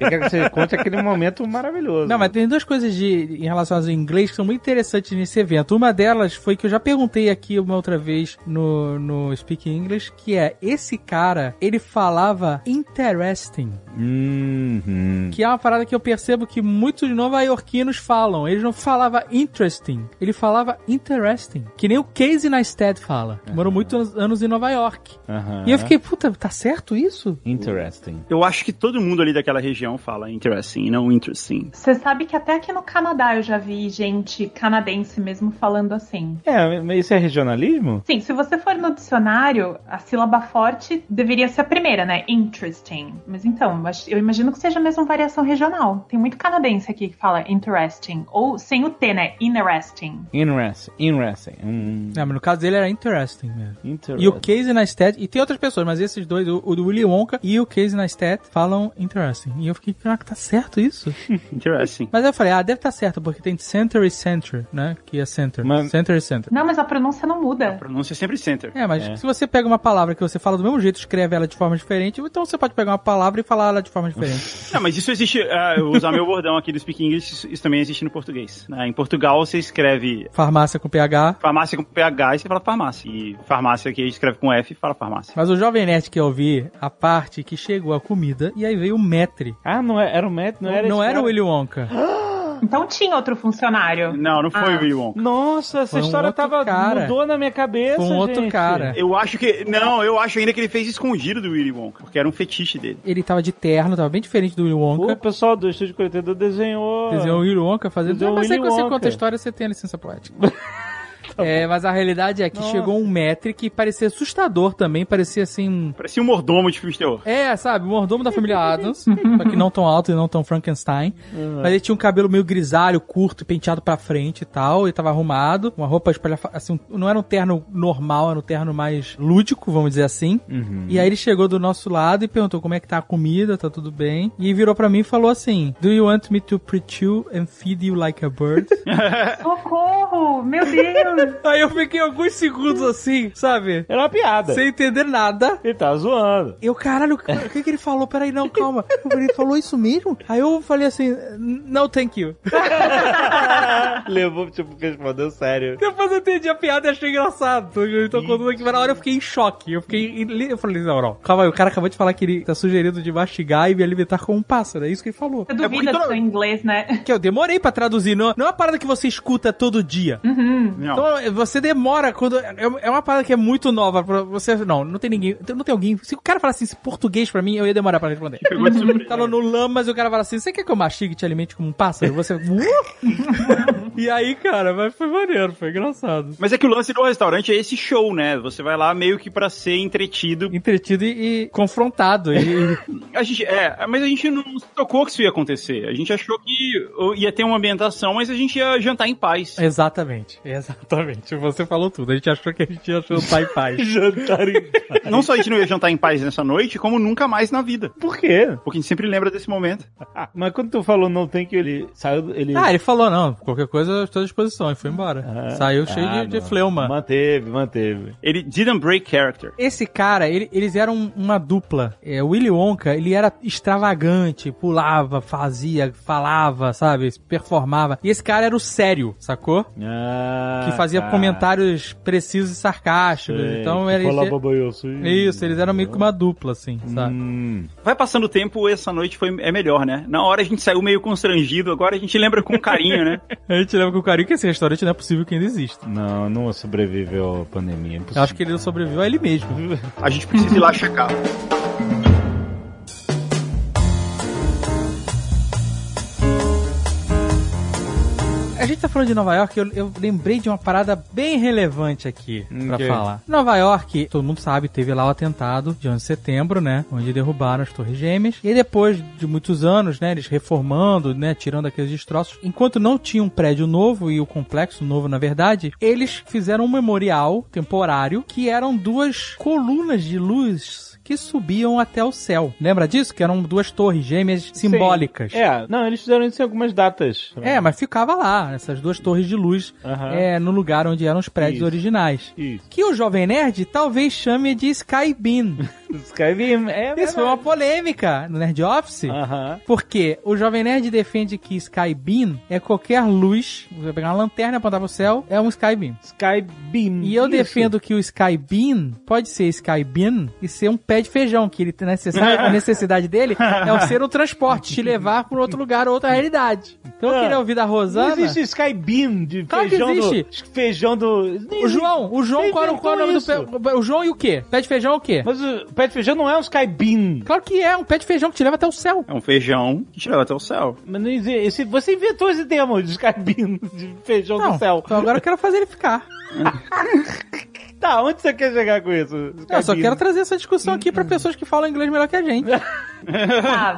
Eu quero que você conte aquele momento maravilhoso. Não, mas tem duas coisas de, em relação ao inglês que são muito interessantes nesse evento. Uma delas foi que eu já perguntei aqui uma outra vez no, no Speak English, que é, esse cara, ele falava interesting, Uhum. que é uma parada que eu percebo que muitos nova-iorquinos falam. Ele não falava interesting, ele falava interesting, que nem o Casey Neistat fala. Morou muitos anos em Nova York. Aham. E eu fiquei, puta, tá certo isso? Interesting. Eu acho que todo mundo ali daquela região fala interesting, não interesting. Você sabe que até aqui no Canadá eu já vi gente canadense mesmo falando assim. É, mas isso é regionalismo? Sim, se você for no dicionário, a sílaba forte deveria ser a primeira, né? Interesting. Mas então, eu imagino que seja mesmo variação regional. Tem muito canadense aqui que fala interesting. Ou sem o T, né? Interesting. Interesting. Interesting. Hum, Não, mas no caso dele era interesting mesmo. interesting. E o Casey Neistat, e tem outras pessoas, mas esses dois, o, o do Willy Wonka e o Casey Neistat, falam interesting. E eu fiquei, caraca, tá certo isso? Interesting. mas eu falei, ah, deve estar certo, porque tem center e center, né? Que é center. Mas- Center e center. Não, mas a pronúncia não muda. Pronúncia é sempre center. É, mas se você pega uma palavra que você fala do mesmo jeito, escreve ela de forma diferente, então você pode pegar uma palavra e falar ela de forma diferente. Não, mas isso existe. eu usar meu bordão aqui do Speak English, isso, isso também existe no português. né? Em Portugal você escreve Farmácia com PH. farmácia com PH e você fala farmácia. E farmácia que escreve com F fala farmácia. Mas o Jovem Nerd quer ouvir a parte que chegou a comida e aí veio o metre. Ah, não é- era o Matt? Não era não era o Willy Wonka. Então tinha outro funcionário. Não, não foi Ah. o Willy Wonka. Nossa, essa Foi um história outro tava cara. mudou na minha cabeça, Foi um outro gente. cara. Eu acho que. Não, eu acho ainda que ele fez escondido do Willy Wonka, porque era um fetiche dele. Ele tava de terno, tava bem diferente do Willy O Wonka. pessoal do Estúdio 42 desenhou... Desenhou o Willy Wonka fazendo. Desenhou Não, mas o aí Willy você Wonka. conta a história, você tem a licença poética. É, mas a realidade é que chegou um metre que parecia assustador também, parecia assim. um- Parecia um mordomo de filme de terror. É, sabe, o mordomo da família Adams, só que não tão alto e não tão Frankenstein. Mas ele tinha um cabelo meio grisalho, curto, penteado pra frente e tal. Ele tava arrumado, uma roupa espalhafa- assim, não era um terno normal, era um terno mais lúdico, vamos dizer assim. E aí ele chegou do nosso lado e perguntou como é que tá a comida, tá tudo bem. E virou pra mim e falou assim: Do you want me to preach you and feed you like a bird? Socorro! Meu Deus! Aí eu fiquei alguns segundos assim, sabe? Era uma piada. Sem entender nada. Ele tava zoando. Eu, caralho, o que, que ele falou? Peraí, não, calma. Eu falei, Ele falou isso mesmo? Aí eu falei assim, no thank you. Levou, tipo, respondeu sério. Depois eu entendi a piada e achei engraçado. Eu tô contando aqui, mas na hora eu fiquei em choque. Eu fiquei. Eu falei, não, não. Calma aí, o cara acabou de falar que ele tá sugerindo de mastigar e me alimentar como um pássaro. É isso que ele falou. Você duvida porque do seu inglês, né? Que eu demorei pra traduzir. Não, não é uma parada que você escuta todo dia. Uhum. Não. Então você demora quando. É é uma parada que é muito nova pra você. Não, não tem ninguém. Não tem alguém. Se o cara falar assim, português pra mim, eu ia demorar pra responder. Tá no, no Lamas e o cara fala assim: Você quer que eu mastigue e te alimente como um pássaro? Você. "Uh?" e aí, cara, mas foi maneiro, foi engraçado. Mas é que o lance do restaurante é esse show, né? Você vai lá meio que pra ser entretido. Entretido e, e confrontado. E, A gente, é, mas a gente não se tocou que isso ia acontecer. A gente achou que ia ter uma ambientação, mas a gente ia jantar em paz. exatamente, exatamente. Você falou tudo. A gente achou que a gente ia jantar em paz. Jantar em... Não só a gente não ia jantar em paz nessa noite, como nunca mais na vida. Por quê? Porque a gente sempre lembra desse momento. Mas quando tu falou não tem que ele saiu, ele... Ah, ele falou, não, qualquer coisa eu estou à disposição. E foi embora. Ah, Saiu cheio ah, de, de fleuma. Manteve, manteve. Ele didn't break character. Esse cara, ele- eles eram uma dupla. É, o Willy Wonka, ele era extravagante, pulava, fazia, falava, sabe? Performava. E esse cara era o sério, sacou? Ah, que fazia fazia Ah. comentários precisos e sarcásticos. então eles. Isso, eles eram meio que uma dupla, assim, sabe? Hum. Vai passando o tempo, essa noite foi, é melhor, né? Na hora a gente saiu meio constrangido, agora a gente lembra com carinho, né? A gente lembra com carinho que esse restaurante não é possível que ainda exista. Não, não sobreviveu à pandemia. é acho que ele não sobreviveu a ele mesmo. A gente precisa ir lá checar. A gente tá falando de Nova York, eu, eu lembrei de uma parada bem relevante aqui pra Ok. falar. Nova York, todo mundo sabe, teve lá o atentado de 11 de setembro, né? Onde derrubaram as Torres Gêmeas. E depois de muitos anos, né? Eles reformando, né? Tirando aqueles destroços. Enquanto não tinha um prédio novo e o complexo novo, na verdade, eles fizeram um memorial temporário que eram duas colunas de luz que subiam até o céu. Lembra disso? Que eram duas torres gêmeas simbólicas. É, não, eles fizeram isso em algumas datas. É, mas ficava lá, essas duas torres de luz, é, no lugar onde eram os prédios Isso. originais. Isso. Que o Jovem Nerd talvez chame de Skybeam. Skybeam, é Isso foi uma polêmica no Nerd Office. Aham. Porque o Jovem Nerd defende que Skybeam é qualquer luz, você pegar uma lanterna e apontar pro céu, é um Skybeam. Skybeam. E eu Isso. defendo que o Skybeam pode ser Skybeam e ser um pé de feijão, que ele a necessidade dele é o ser o transporte, te levar para outro lugar, outra realidade. Então eu Ah. queria ouvir da Não Rosana. existe Skybeam de Claro que feijão existe. do... Feijão do... O. João, o João, qual, qual é o nome do pé? O João e o quê? Pé de feijão é o quê? Mas o pé de feijão não é um Skybeam. Claro que é, um pé de feijão que te leva até o céu. É um feijão que te leva até o céu. Mas não. Esse, você inventou esse termo de Skybeam, de feijão Não, do céu. então agora eu quero fazer ele ficar. Tá, onde você quer chegar com isso? Eu só quero trazer essa discussão aqui pra pessoas que falam inglês melhor que a gente.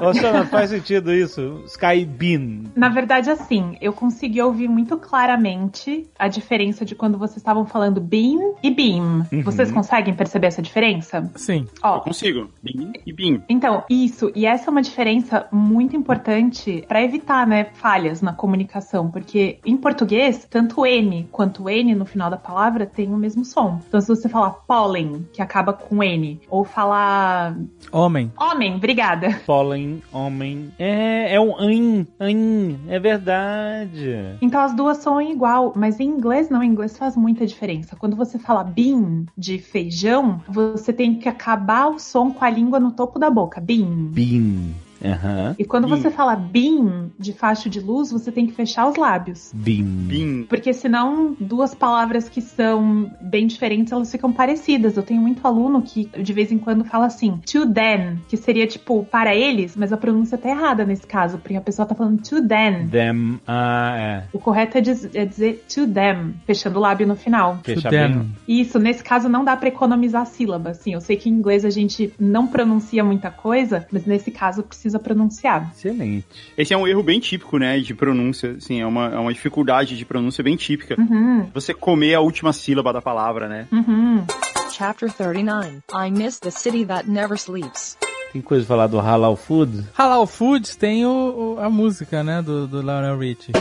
Nossa, faz sentido isso. Skybeam. Na verdade, assim, eu consegui ouvir muito claramente a diferença de quando vocês estavam falando beam e beam. Vocês conseguem perceber essa diferença? Sim. Eu Ó, consigo. Bim e bim. então, isso, e essa é uma diferença muito importante para evitar, né, falhas na comunicação, porque em português, tanto M quanto N no final da palavra tem o mesmo som. Então, se você falar pólen, que acaba com N, ou falar Homem. homem, obrigada. Pólen, homem. É, é um an, an. É verdade. Então as duas soam igual, mas em inglês não, em inglês faz muita diferença. Quando você fala bean de feijão, você tem que acabar o som com a língua no topo da boca, bean. Beam. Aham. E quando Bean. você fala beam de faixa de luz, você tem que fechar os lábios. Beam. Bim. Porque senão duas palavras que são bem diferentes, elas ficam parecidas. Eu tenho muito aluno que de vez em quando fala assim, to them, que seria tipo para eles, mas a pronúncia tá errada nesse caso, porque a pessoa tá falando to them. Them. Ah, é. O correto é, diz- é dizer to them, fechando o lábio no final. Fechar To them. Isso, nesse caso não dá pra economizar a sílaba, assim. Eu sei que em inglês a gente não pronuncia muita coisa, mas nesse caso precisa pronunciar. Excelente. Esse é um erro bem típico, né, de pronúncia. Assim, é uma, é uma dificuldade de pronúncia bem típica. Uhum, Você comer a última sílaba da palavra, né? uhum. Chapter 39. I miss the city that never sleeps. Tem coisa pra falar do Halal Food? Halal Foods tem o, o- a música, né, do, do Lionel Richie.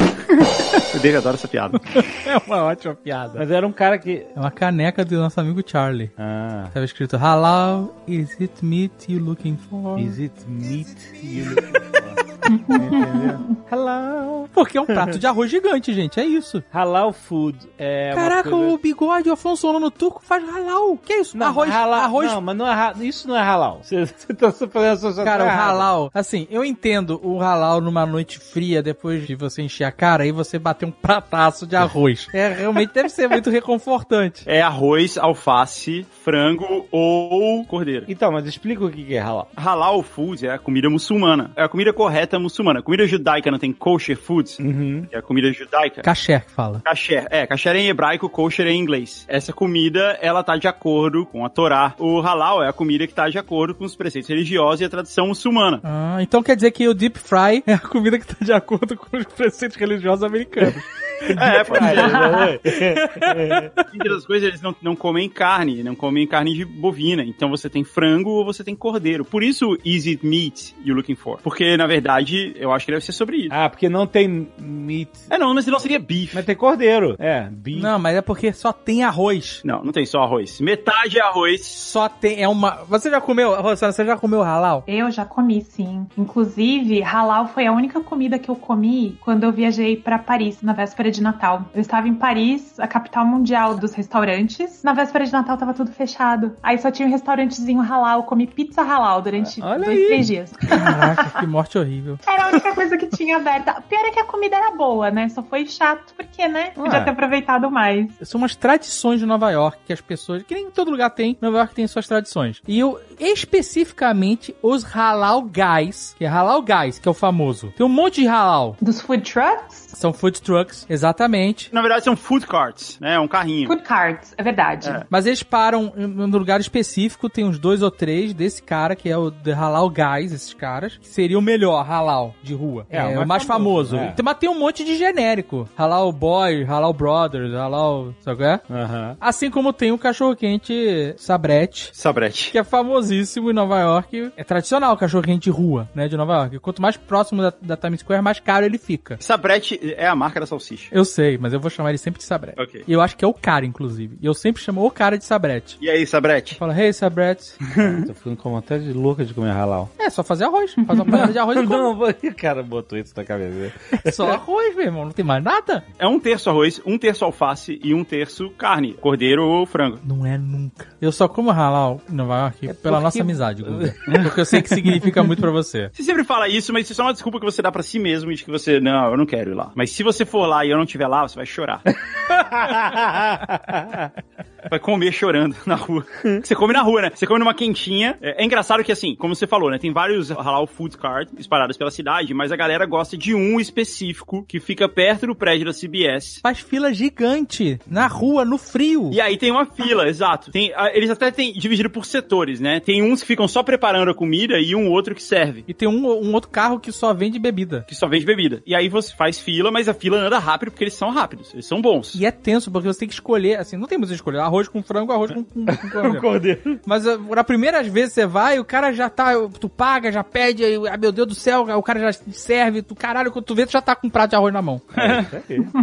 O Dave adora essa piada. É uma ótima piada. Mas era um cara que... É uma caneca do nosso amigo Charlie. Ah. Tava escrito Halal, is it meat you looking for? Is it meat you looking for? Entendeu? Halal. Porque é um prato de arroz gigante, gente, é isso. Halal Food é Caraca, coisa- o bigode, o Afonso Solano turco faz halal. Que é isso? Não, arroz, halal, arroz Não, mas não é, ha- isso não é halal. Você, você tá fazendo a associação Cara, o halal, assim, eu entendo o halal numa noite fria, depois de você encher a cara e você bater um prataço de arroz. É, realmente deve ser muito reconfortante. É arroz, alface, frango ou cordeiro. Então, mas explica o que que é halal. Halal food é a comida muçulmana. É a comida correta muçulmana. Comida judaica não tem kosher foods, Uhum. que é a comida judaica. Kasher que fala. Kasher, é, kasher é em hebraico, kosher é em inglês. Essa comida, ela tá de acordo com a Torá. O halal é a comida que tá de acordo com os preceitos religiosos e a tradição muçulmana. Ah, então quer dizer que o deep fry é a comida que tá de acordo com os preceitos religiosos americanos. É, pode ser. é. Entre as coisas, eles não, não comem carne, não comem carne de bovina. Então você tem frango ou você tem cordeiro. Por isso, is it meat you looking for? Porque, na verdade, eu acho que deve ser sobre isso. ah, porque não tem meat. É, não, mas não seria beef. Mas tem cordeiro. É, beef. Não, mas é porque só tem arroz. Não, não tem só arroz. Metade é arroz. Só tem, é uma... Você já comeu, Rosana, você já comeu halal? Eu já comi, sim. Inclusive, halal foi a única comida que eu comi quando eu viajei pra Paris, na véspera véspera de Natal. Eu estava em Paris, a capital mundial dos restaurantes. Na véspera de Natal tava tudo fechado. Aí só tinha um restaurantezinho halal. Eu comi pizza halal durante Olha dois, aí. três dias. Caraca, que morte horrível. Era a única coisa que tinha aberta. Pior é que a comida era boa, né? Só foi chato porque, né? Podia Ué. ter aproveitado mais. São umas tradições de Nova York que as pessoas, que nem em todo lugar tem, Nova York tem suas tradições. E eu, especificamente, os halal guys, que é halal guys, que é o famoso. Tem um monte de halal. Dos food trucks? São food trucks, exatamente. Na verdade, são food carts, né? Um carrinho. Food carts, é verdade. É. Mas eles param em um lugar específico, tem uns dois ou três desse cara, que é o The Halal Guys, esses caras, que seria o melhor halal de rua. É, É, o mais mais famoso, famoso. é. Tem- Mas tem um monte de genérico. Halal Boy, Halal Brothers, Halal... Sabe qual é? Aham. Assim como tem o cachorro-quente Sabrete, Sabrete. que é famosíssimo em Nova York. É tradicional o cachorro-quente de rua, né, de Nova York. Quanto mais próximo da, da Times Square, mais caro ele fica. Sabrete é a marca da salsicha. Eu sei, mas eu vou chamar ele sempre de Sabrete. Ok. E eu acho que é o cara, inclusive. E eu sempre chamo o cara de Sabrete. E aí, Sabrete? Fala, hey, Sabrete. Tô ficando com vontade louca de comer halal. É, só fazer arroz. Faz uma panela de arroz e come. Não, o cara botou isso na cabeça. Só arroz, meu irmão. Não tem mais nada. É um terço arroz, um terço alface e um terço carne. Cordeiro ou frango. Não é nunca. Eu só como halal em Nova York pela porque- nossa amizade, Guga. Porque eu sei que significa muito pra você. Você sempre fala isso, mas isso é só uma desculpa que você dá pra si mesmo de que você, não, eu não quero ir lá. Mas se você for lá e eu não estiver lá, você vai chorar. vai comer chorando na rua. Você come na rua, né? Você come numa quentinha. É, é engraçado que, assim, como você falou, né? Tem vários halal food cart espalhados pela cidade, mas a galera gosta de um específico que fica perto do prédio da CBS. Faz fila gigante na rua, no frio. E aí tem uma fila, exato. Tem, ah, eles até têm dividido por setores, né? Tem uns que ficam só preparando a comida e um outro que serve. E tem um, um outro carro que só vende bebida. Que só vende bebida. E aí você faz fila, mas a fila anda rápido porque eles são rápidos. Eles são bons. E é tenso, porque você tem que escolher, assim, não tem muito escolher, arroz com frango, arroz com, com, com cordeiro. Cordeiro. Mas uh, na primeiras vezes você vai, o cara já tá, tu paga, já pede, aí, ah, meu Deus do céu, o cara já serve, tu caralho, quando tu vê, tu já tá com um prato de arroz na mão.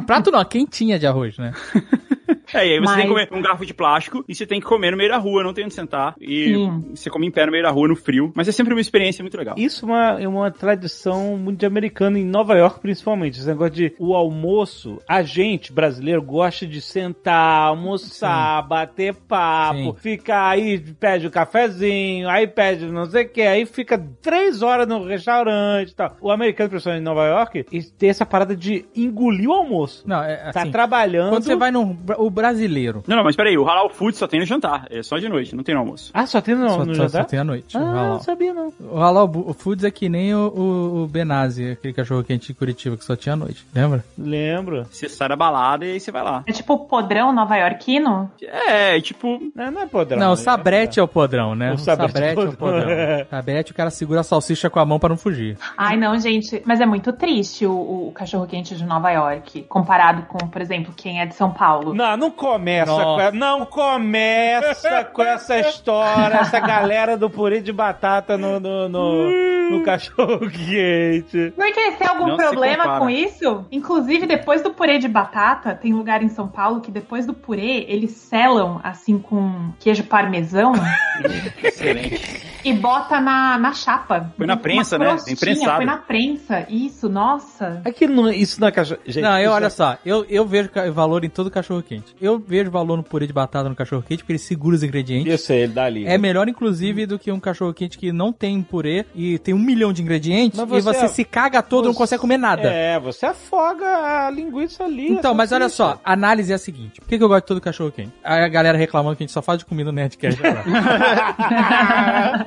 prato não, quentinha de arroz, né? É, e aí você Mas- tem que comer um garfo de plástico e você tem que comer no meio da rua, não tem onde sentar. E Sim. você come em pé no meio da rua, no frio. Mas é sempre uma experiência muito legal. Isso é uma, é uma tradição muito de americano, em Nova York principalmente. Esse negócio de o almoço, a gente brasileiro gosta de sentar, almoçar, bater papo, Sim. ficar aí, pede o cafezinho, aí pede não sei o que, aí fica três horas no restaurante e tal. O americano, principalmente em Nova York, tem essa parada de engolir o almoço. Não, é Tá assim, trabalhando. quando você vai no, o brasileiro, Não, não, mas peraí, o halal food só tem no jantar. É só de noite, não tem no almoço. Ah, só tem no, só, no só- jantar? só tem à noite. o Ah, não sabia não. O Halal Foods é que nem o, o, o Benazzi, aquele cachorro quente de Curitiba que só tinha à noite, lembra? Lembro. Você sai da balada e aí você vai lá. É tipo o podrão nova-iorquino? É, tipo, Não, não é podrão. não, o né? Sabrete é o podrão, né? O O Sabrete Sabrete, é é o o podrão. podrão. Sabrete, o cara segura a salsicha com a mão pra não fugir. Ai, não, gente. Mas é muito triste o, o cachorro-quente de Nova York, comparado com, por exemplo, quem é de São Paulo. Não, não começa Nossa. com essa, não começa com essa história, essa galera do purê de batata no, no, no, no cachorro quente. Porque tem algum Não problema com isso? Inclusive, depois do purê de batata, tem lugar em São Paulo que depois do purê, eles selam, assim, com queijo parmesão excelente. E bota na, na chapa. Foi na prensa, né? Imprensado. Foi na prensa. Isso, nossa. Aqui não, isso na cachorro. Gente, não, eu isso olha é- só, eu, eu vejo valor em todo cachorro quente. Eu vejo valor no purê de batata no cachorro quente porque ele segura os ingredientes. Eu sei, ele dá ali. É melhor, inclusive, do que um cachorro quente que não tem purê e tem um milhão de ingredientes Mas e você- você se caga todo e não você- consegue comer nada. É, você afoga a linguiça ali. Então, a mas olha só, a análise é a seguinte. Por que, que eu gosto de todo cachorro quente? Aí a galera reclamando que a gente só fala de comida no Nerdcast. agora.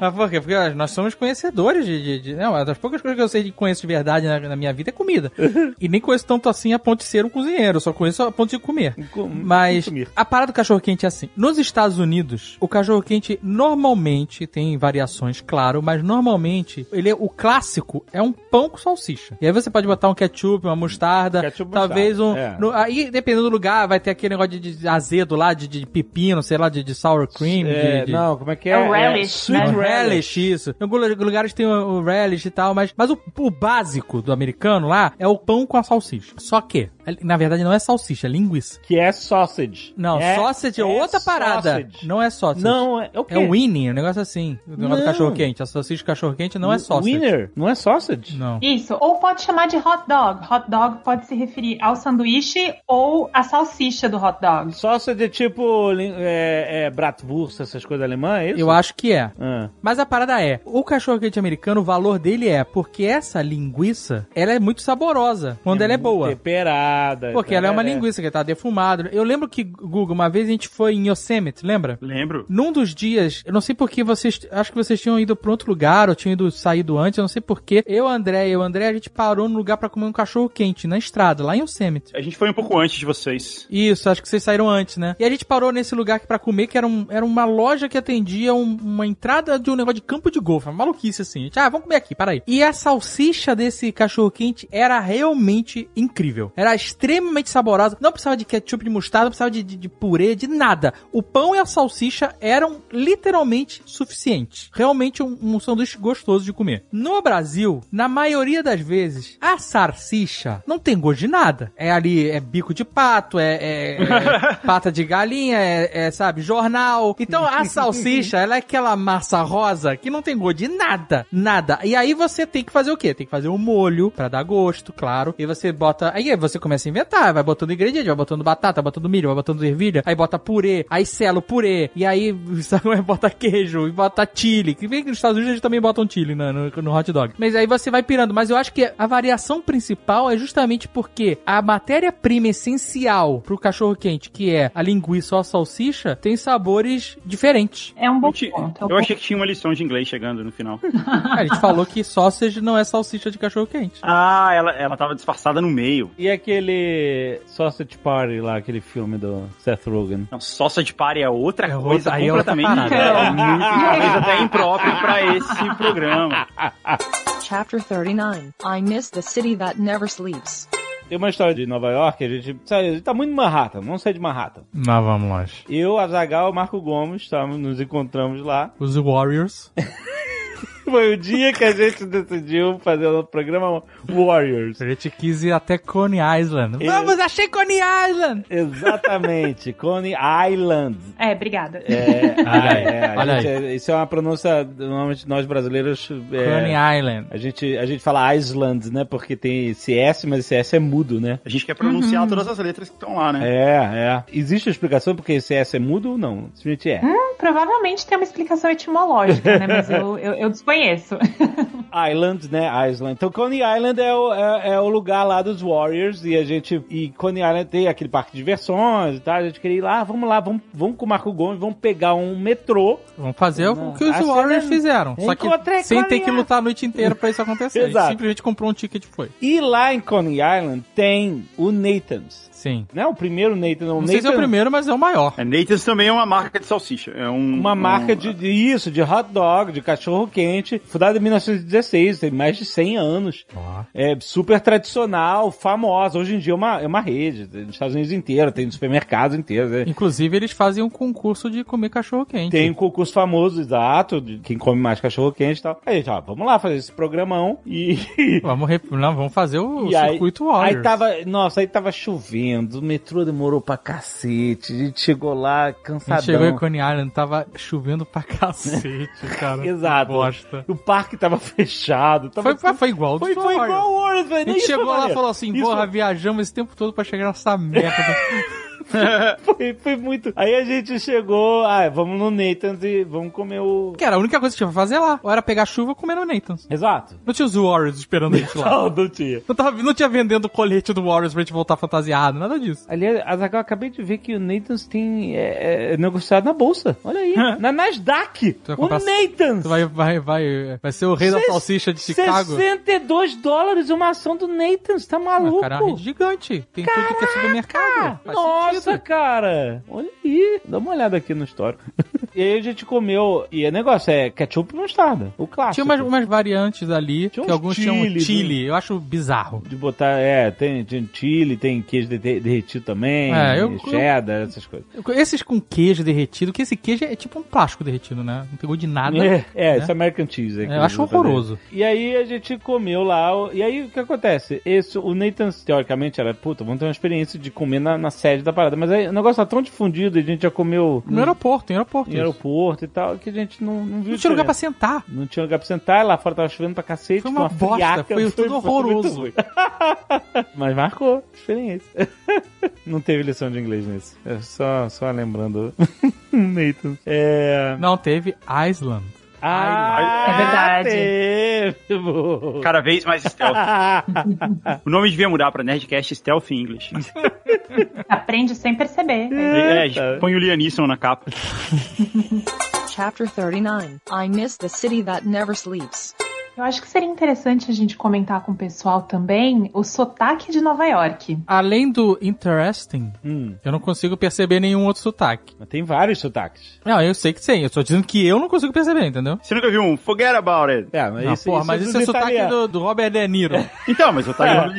Mas por quê? Porque nós somos conhecedores de... de, de não, uma das poucas coisas que eu sei de conheço de verdade na, na minha vida é comida. e nem conheço tanto assim a ponto de ser um cozinheiro, só conheço a ponto de comer. Com- Mas consumir. a parada do cachorro quente é assim. Nos Estados Unidos, o cachorro quente normalmente tem variações, claro, mas normalmente ele é, o clássico é um pão com salsicha. E aí você pode botar um ketchup, uma mostarda, Ketchup, talvez um. mostarda, é. no- aí dependendo do lugar vai ter aquele negócio de, de azedo lá, de, de pepino, sei lá, de, de sour cream, É, de, de- Não, como é que é? É o relish, sweet né? relish, isso. Em alguns lugares tem o, o relish e tal, mas, mas o, o básico do americano lá é o pão com a salsicha. Só que, na verdade, não é salsicha, é linguiça. Que é sausage. Não, é, sausage é, outra parada. sausage. Não é sausage. Não, é, é o quê? É o winning, um negócio assim. O negócio do Não. cachorro quente. A salsicha do cachorro quente não é sausage. Winner, não é sausage? Não. Isso, ou pode chamar de hot dog. Hot dog pode se referir ao sanduíche ou à salsicha do hot dog. Sausage é tipo é, é, bratwurst, essas coisas alemãs, é isso? Eu acho que é. Ah. Mas a parada é, o cachorro quente americano, o valor dele é porque essa linguiça, ela é muito saborosa quando ela é boa. Temperada. Porque ela é uma linguiça. linguiça que tá defumada. Eu lembro que, Google, uma vez a gente foi em Yosemite, lembra? Lembro. Num dos dias, eu não sei porque vocês, acho que vocês tinham ido pra outro lugar, ou tinham ido saído antes, eu não sei porquê. Eu, André e o André, a gente parou no lugar pra comer um cachorro quente, na estrada, lá em Yosemite. A gente foi um pouco antes de vocês. Isso, acho que vocês saíram antes, né? E a gente parou nesse lugar aqui pra comer, que era, um, era uma loja que atendia um- uma entrada de um negócio de campo de golfe, uma maluquice assim. Gente, ah, vamos comer aqui, para aí. E a salsicha desse cachorro quente era realmente incrível. Era extremamente saborosa. Não precisava de ketchup de mostarda, não precisava de, de, de purê, de nada. O pão e a salsicha eram literalmente suficientes. Realmente um, um sanduíche gostoso de comer. No Brasil, na maioria das vezes, a salsicha não tem gosto de nada. É ali, é bico de pato, é, é- é pata de galinha, é, é, sabe, jornal. Então a salsicha, ela é aquela massa rosa que não tem gosto de nada. Nada. E aí você tem que fazer o quê? Tem que fazer um molho pra dar gosto, claro. E você bota. Aí você começa a inventar, vai botando ingrediente, vai botando batata, vai botando milho, vai botando ervilha, aí bota purê, aí sela o purê, e aí sabe, bota queijo, e bota chile. Que vem que nos Estados Unidos eles também botam chile no, no, no hot dog. Mas aí você vai pirando. Mas eu acho que a variação principal é justamente porque a matéria-prima essencial pro cachorro quente, que é a linguiça ou a salsicha, tem sabores diferentes. É um bom ponto. é um Eu bom achei que tinha uma lição de inglês chegando no final. a gente falou que sausage não é salsicha de cachorro quente. ah, ela, ela tava disfarçada no meio. E aquele Sausage Party lá, aquele filme do Seth Rogen. Não, sausage party é outra É outra- coisa aí é outra completamente parada. é, muito, talvez até impróprio pra esse programa. Chapter 39 I Miss the City That Never Sleeps. Tem uma história de Nova York, a gente, gente tá muito em Manhattan, vamos sair de Manhattan. Não, vamos lá. Eu, Azagal, Marco Gomes, tamo, nos encontramos lá. Os Warriors. Foi o dia que a gente decidiu fazer o programa Warriors. A gente quis ir até Coney Island. Eu- Vamos, achei Coney Island! Exatamente, Coney Island. É, obrigada. É, Olha aí, é, a olha gente- é, isso é uma pronúncia, normalmente nós brasileiros. é, Coney Island. a gente, a gente fala Island, né? Porque tem esse S, mas esse S é mudo, né? A gente quer pronunciar todas as letras que estão lá, né? É, é. Existe uma explicação porque esse S é mudo ou não? Simplesmente é. Hum, provavelmente tem uma explicação etimológica, né? Mas eu, eu, eu desconheço. Island, né? Island. Então Coney Island é o, é, é o lugar lá dos Warriors e a gente. E Coney Island tem aquele parque de diversões e tal. A gente queria ir lá, vamos lá, vamos, vamos com o Marco Gomes, vamos pegar um metrô. Vamos fazer Não. o que os Ah, Warriors você- fizeram. Só que Encontrei sem ter que lutar a noite inteira pra isso acontecer. A gente Exato. simplesmente comprou um ticket e foi. E lá em Coney Island tem o Nathan's. Sim. Não é o primeiro Nathan, não. Não sei se é o primeiro, mas é o maior. É, Nathan's também é uma marca de salsicha. É um, Uma marca um- de, de isso, de hot dog, de cachorro quente, fundada em 1916, tem mais de 100 anos. É super tradicional, famosa. Hoje em dia é uma, é uma rede, tem nos Estados Unidos inteiro, tem nos supermercados inteiros. né? Inclusive, eles fazem um concurso de comer cachorro quente. Tem um concurso famoso, exato, de quem come mais cachorro quente e tal. Aí, a gente, ó, vamos lá fazer esse programão e. Vamos, rep... Não, vamos fazer o E aí, circuito Warriors. aí tava, nossa, aí tava chovendo, o metrô demorou pra cacete, a gente chegou lá A cansadão. gente chegou em Coney Island, tava chovendo pra cacete, cara. Exato. Bosta. O parque tava fechado. Tava Foi, foi igual Foi, foi igual o velho. A gente chegou lá e falou assim, porra, viajamos esse tempo todo pra chegar nessa merda. foi, foi muito. Aí a gente chegou, ah, vamos no Nathan's e vamos comer o. que era a única coisa que tinha pra fazer lá. Ou era pegar chuva ou comer no Nathan's. Exato. Não tinha os Warriors esperando a gente lá. Não, não tinha. Não, tava, não tinha vendendo o colete do Warriors pra gente voltar fantasiado, nada disso. Aliás, Azaghal, acabei de ver que o Nathan's tem é, é, negociado na bolsa. Olha aí. na Nasdaq. vai O comprar- Nathan's. Tu vai, vai, vai, vai ser o rei da Ses- salsicha de Chicago. 62 dólares uma ação do Nathan's. Tá Ah, maluco? cara, é uma rede gigante. Tem tudo que é supermercado. Faz Nossa, sentido. cara. Olha aí. Dá uma olhada aqui no histórico. E aí a gente comeu. E o negócio é ketchup e mostarda. O clássico. Tinha umas, umas variantes ali, Tinha que uns alguns chamam chili, chile. Eu acho bizarro. De botar, é, tem, tem chile, tem queijo de- derretido também, É, eu- cheddar, essas coisas. Esses com queijo derretido, que esse queijo é tipo um plástico derretido, né? Não pegou de nada. É, é, né? esse American Cheese. É, eu acho horroroso. E aí a gente comeu lá, e aí o que acontece? Esse, o Nathan, teoricamente, era, puta, vamos ter uma experiência de comer na, na sede da parada, mas aí o negócio tá tão difundido, e a gente já comeu No aeroporto, em aeroporto. em isso. aeroporto e tal, que a gente não, não viu Não tinha lugar pra sentar. Não tinha lugar pra sentar, lá fora tava chovendo pra cacete, Foi uma bosta, friaca, foi tudo horroroso. Mas marcou, experiência. Não teve lição de inglês nisso. É só, só lembrando Nathan. É... Não, teve Iceland. Ah, É verdade. Teve. Cada vez mais stealth. o nome devia mudar pra Nerdcast Stealth English. Aprende sem perceber. É, Eita. põe o Lianisson na capa. Chapter 39 I Miss the City That Never Sleeps. Eu acho que seria interessante a gente comentar com o pessoal também o sotaque de Nova York. Além do interesting, Hum, eu não consigo perceber nenhum outro sotaque. mas tem vários sotaques. Não, eu sei que tem. Eu tô dizendo que eu não consigo perceber, entendeu? Você nunca viu um Forget About It? É, mas Não, isso, porra, mas dos isso é sotaque italianos. do, do Robert De Niro. Então, mas o Tiger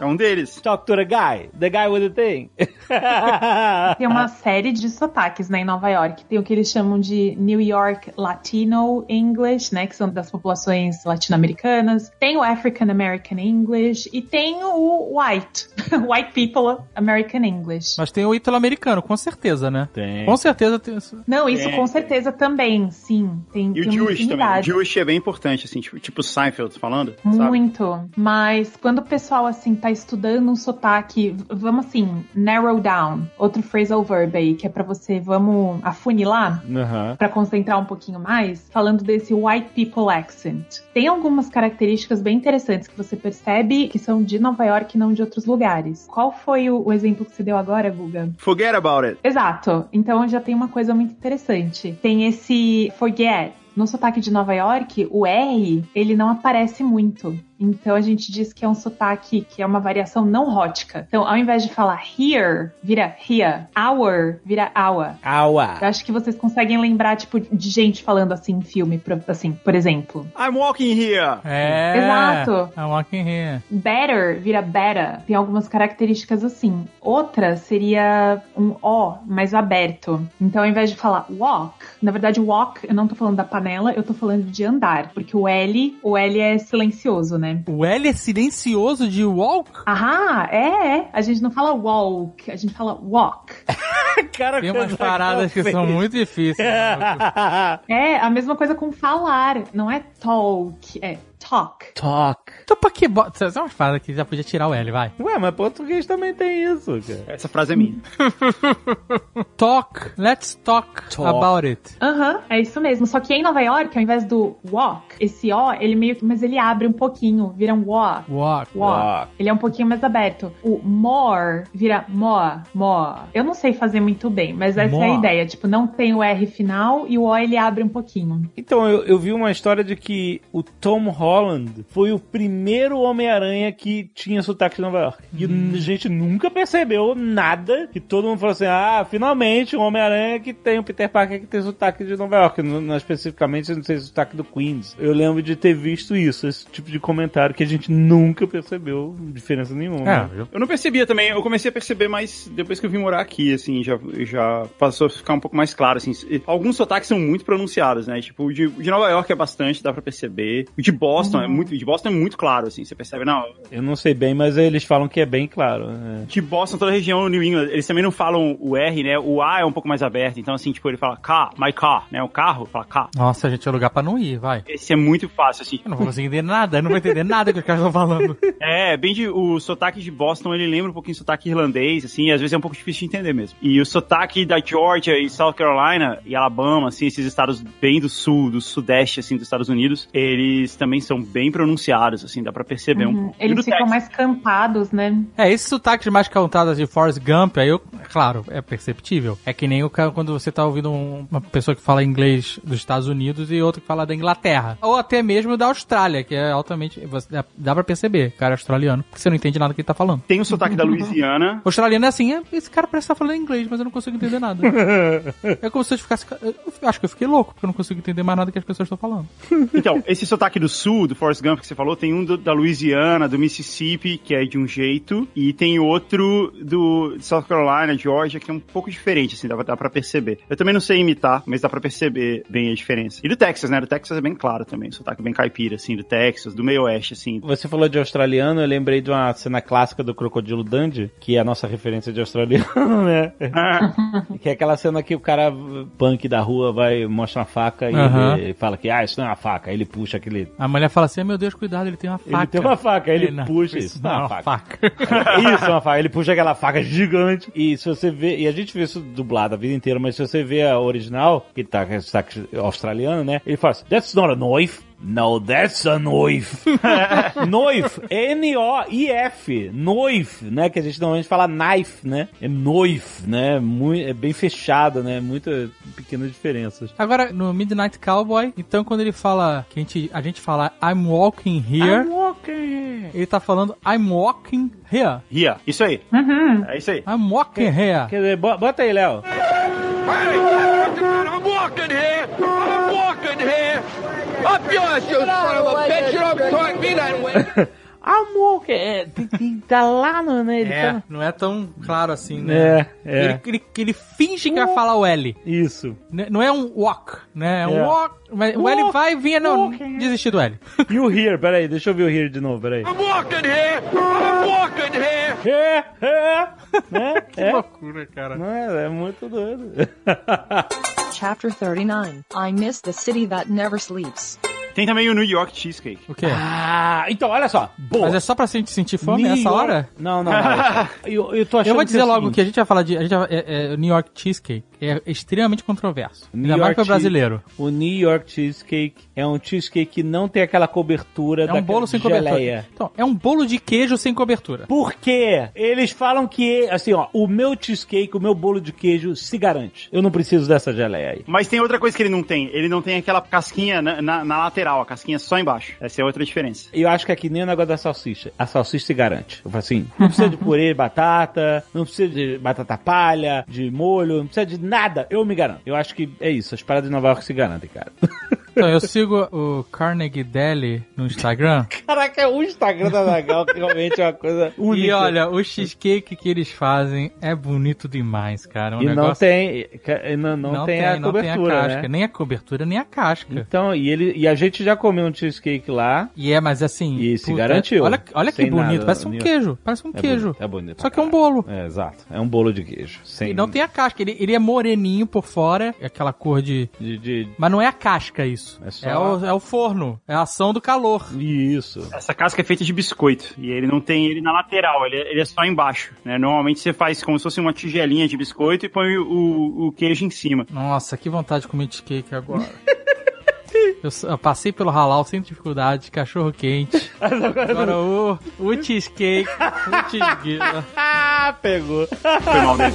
é um deles. Talk to the guy, the guy with the thing. Tem uma série de sotaques né, em Nova York. Tem o que eles chamam de New York Latino English, né? Que são das populações latino-americanas. Tem o African American English e tem o White. White People American English. Mas tem o italo-americano, com certeza, né? Tem. Com certeza tem isso. Não, isso É. com certeza também, sim. Tem, E o tem Jewish também. O. Jewish é bem importante, assim, tipo, tipo Seinfeld falando, sabe? Muito. Mas quando o pessoal, assim, tá estudando um sotaque, vamos assim, narrow down. Outro phrasal verb aí, que é pra você, vamos afunilar Aham. pra concentrar um pouquinho mais, falando desse white people accent. Tem algumas características bem interessantes que você percebe que são de Nova York e não de outros lugares. Qual foi o, o exemplo que você deu agora, Guga? Forget About It. Exato. Então já tem uma coisa muito interessante. Tem esse forget. No sotaque de Nova York, o R, ele não aparece muito. Então a gente diz que é um sotaque que é uma variação não rótica. Então, ao invés de falar here, vira here. Our, vira our. Aua. Eu acho que vocês conseguem lembrar, tipo, de gente falando assim em filme, assim, por exemplo. I'm walking here. É. Exato. I'm walking here. Better vira better. Tem algumas características assim. Outra seria um O mais aberto. Então, ao invés de falar walk, na verdade, walk, eu não tô falando da panela, eu tô falando de andar. Porque o L, o L é silencioso, né? O L é silencioso de walk? Aham, é, é. A gente não fala walk, a gente fala walk. Cara, Tem umas paradas que eu são muito difíceis. né? É, a mesma coisa com falar. Não é talk, é talk. Talk. Então pra que bota... São umas paradas que já podia tirar o L, vai. Ué, mas português também tem isso, cara. Essa frase é minha. Talk. Let's talk, Talk. about it. Aham, é isso mesmo. Só que em Nova York, ao invés do walk, esse O, ele meio que. Mas ele abre um pouquinho, vira um walk. Walk. Walk. Walk. Ele é um pouquinho mais aberto. O more vira more, more. Eu não sei fazer muito bem, mas essa é a More. ideia. Tipo, não tem o R final e o O ele abre um pouquinho. Então, eu, eu vi uma história de que o Tom Holland foi o primeiro Homem-Aranha que tinha sotaque de Nova York. E a gente nunca percebeu nada que todo mundo falou assim: ah, finalmente um Homem-Aranha que tem o Peter Parker que tem sotaque de Nova York. Não, não especificamente, não sei, sotaque do Queens. Eu lembro de ter visto isso, esse tipo de comentário que a gente nunca percebeu diferença nenhuma. É, né? eu- não percebia também, eu comecei a perceber mais depois que eu vim morar aqui, assim, já, já passou a ficar um pouco mais claro, assim. Alguns sotaques são muito pronunciados, né? Tipo, o de, o de Nova York é bastante, dá pra perceber. O de Boston é muito, o de Boston é muito claro, assim, você percebe, não. Eu não sei bem, mas eles falam que é bem claro. né? De Boston, toda a região New England, eles também não falam o R, né? O A é um pouco mais aberto, então assim, tipo, ele fala car, my car, né? O carro, fala car. Nossa, a gente é lugar pra não ir, vai. Esse é muito fácil, assim. Eu não vou conseguir entender nada, eu não vou entender nada que os caras estão falando. É, bem de. O sotaque de Boston, ele lembra um pouquinho o sotaque irlandês, assim, e às vezes é um pouco difícil de entender mesmo. E o sotaque da Georgia e South Carolina e Alabama, assim, esses estados bem do sul, do sudeste, assim, dos Estados Unidos, eles também são bem pronunciados, assim, dá pra perceber um Uhum. pouco. E Eles ficam mais campados, né? É, esses sotaques mais cantados de Forrest Gump, aí eu claro, é perceptível. É que nem o cara quando você tá ouvindo um- uma pessoa que fala inglês dos Estados Unidos e outro que fala da Inglaterra. Ou até mesmo da Austrália, que é altamente. você- dá- Dá pra perceber, cara australiano, porque você não entende nada que ele tá falando. Tem o sotaque da Louisiana. O australiano é assim, é, esse cara parece estar falando inglês, mas eu não consigo entender nada. é como se eu ficasse. Eu acho que eu fiquei louco, porque eu não consigo entender mais nada que as pessoas estão falando. Então, esse sotaque do sul, do Forrest Gump que você falou, tem um do- da Louisiana, do Mississippi, que é de um jeito, e tem outro do de South Carolina, Georgia, que é um pouco diferente, assim, dá, dá pra perceber. Eu também não sei imitar, mas dá pra perceber bem a diferença. E do Texas, né? Do Texas é bem claro também, sotaque bem caipira, assim, do Texas, do meio oeste, assim. Você falou de australiano, eu lembrei de uma cena clássica do Crocodilo Dundee, que é a nossa referência de australiano, né? que é aquela cena que o cara punk da rua vai, mostra uma faca e Aham. ele fala que, ah, isso não é uma faca. Aí ele puxa aquele... A mulher fala assim: meu Deus, cuidado, ele tem uma faca. Ele tem uma faca, aí ele não, puxa isso. isso. Não, é uma faca. faca. Isso, é uma faca. Ele puxa aquela faca gigante. E se você vê, e a gente vê isso dublado a vida inteira, mas se você vê a original, que tá com sotaque australiano, né? Ele fala assim, that's not a knife. No, that's a knife. knife. N-O-I-F. Knife, né? Que a gente normalmente fala knife, né? É knife, né? Muito, é bem fechado, né? Muitas pequenas diferenças. Agora, no Midnight Cowboy, então quando ele fala, que a gente, a gente fala I'm walking here, I'm walking. ele tá falando I'm walking here. Ria, isso aí. Uhum. É isso aí. I'm walking here. Quer dizer, bo- bota aí, Léo. I'm walking here. I'm walking here. Up yours, you son of a bitch. You don't talk me that way. Amor, que é, tem que tá lá no, né? Ele É, tá- não é tão claro assim, né? É, é. Ele, ele, ele finge que vai falar o L. Isso. Né? Não é um walk, né? É um É. walk. Mas o L vai e vinha, não, walking. desistir do L. E o here, peraí, deixa eu ver o here de novo, peraí. I'm walking here. I'm walking here. É, é, né? É, loucura, cara. não é, é muito doido. Chapter 39 I miss the city that never sleeps. Tem também o New York Cheesecake. O quê? Ah, então, olha só. Boa. Mas é só pra gente sentir fome New nessa York- hora? Não, não, não. Eu, eu tô achando Eu vou dizer que é o logo seguinte, que a gente vai falar de. A gente vai, é, é, o New York Cheesecake é extremamente controverso. New Ainda mais York para che- brasileiro. O New York Cheesecake é um cheesecake que não tem aquela cobertura É da um bolo sem geleia. cobertura. Então, é um bolo de queijo sem cobertura. Por quê? Eles falam que, assim, ó, o meu cheesecake, o meu bolo de queijo se garante. Eu não preciso dessa geleia aí. Mas tem outra coisa que ele não tem. Ele não tem aquela casquinha na, na- na lateral, a casquinha só embaixo. Essa é outra diferença. Eu acho que é que nem o negócio da salsicha. A salsicha se garante. Eu falo assim, não precisa de purê de batata, não precisa de batata palha, de molho, não precisa de nada. Eu me garanto. Eu acho que é isso. As paradas de Nova York se garantem, cara. Então, eu sigo o Carnegie Deli no Instagram. Caraca, o Instagram da Nagal realmente é uma coisa única. e olha, o cheesecake que eles fazem é bonito demais, cara. É um e não negócio... tem, e não, não, tem, a não tem a cobertura, casca. né? Nem a cobertura, nem a casca. Então, e, ele, e a gente já comeu um cheesecake lá. E é, mas assim. E se puta, garantiu. Olha, olha que bonito. nada, parece um New- queijo. Parece um É queijo. bonito, é bonito Só que é um bolo. É, exato. É um bolo de queijo. Sem, E não tem a casca. Ele, ele é moreninho por fora. É aquela cor de. de, de- Mas não é a casca isso. É só- É, o, é o forno. É a ação do calor. Isso. Essa casca é feita de biscoito. E ele não tem ele na lateral, ele é, ele é só embaixo. Né? Normalmente você faz como se fosse uma tigelinha de biscoito e põe o, o- queijo em cima. Nossa, que vontade de comer cheesecake agora. Eu, passei pelo halal sem dificuldade, cachorro quente. Agora o, o cheesecake, o cheesecake. Ah, pegou. Foi mal dele.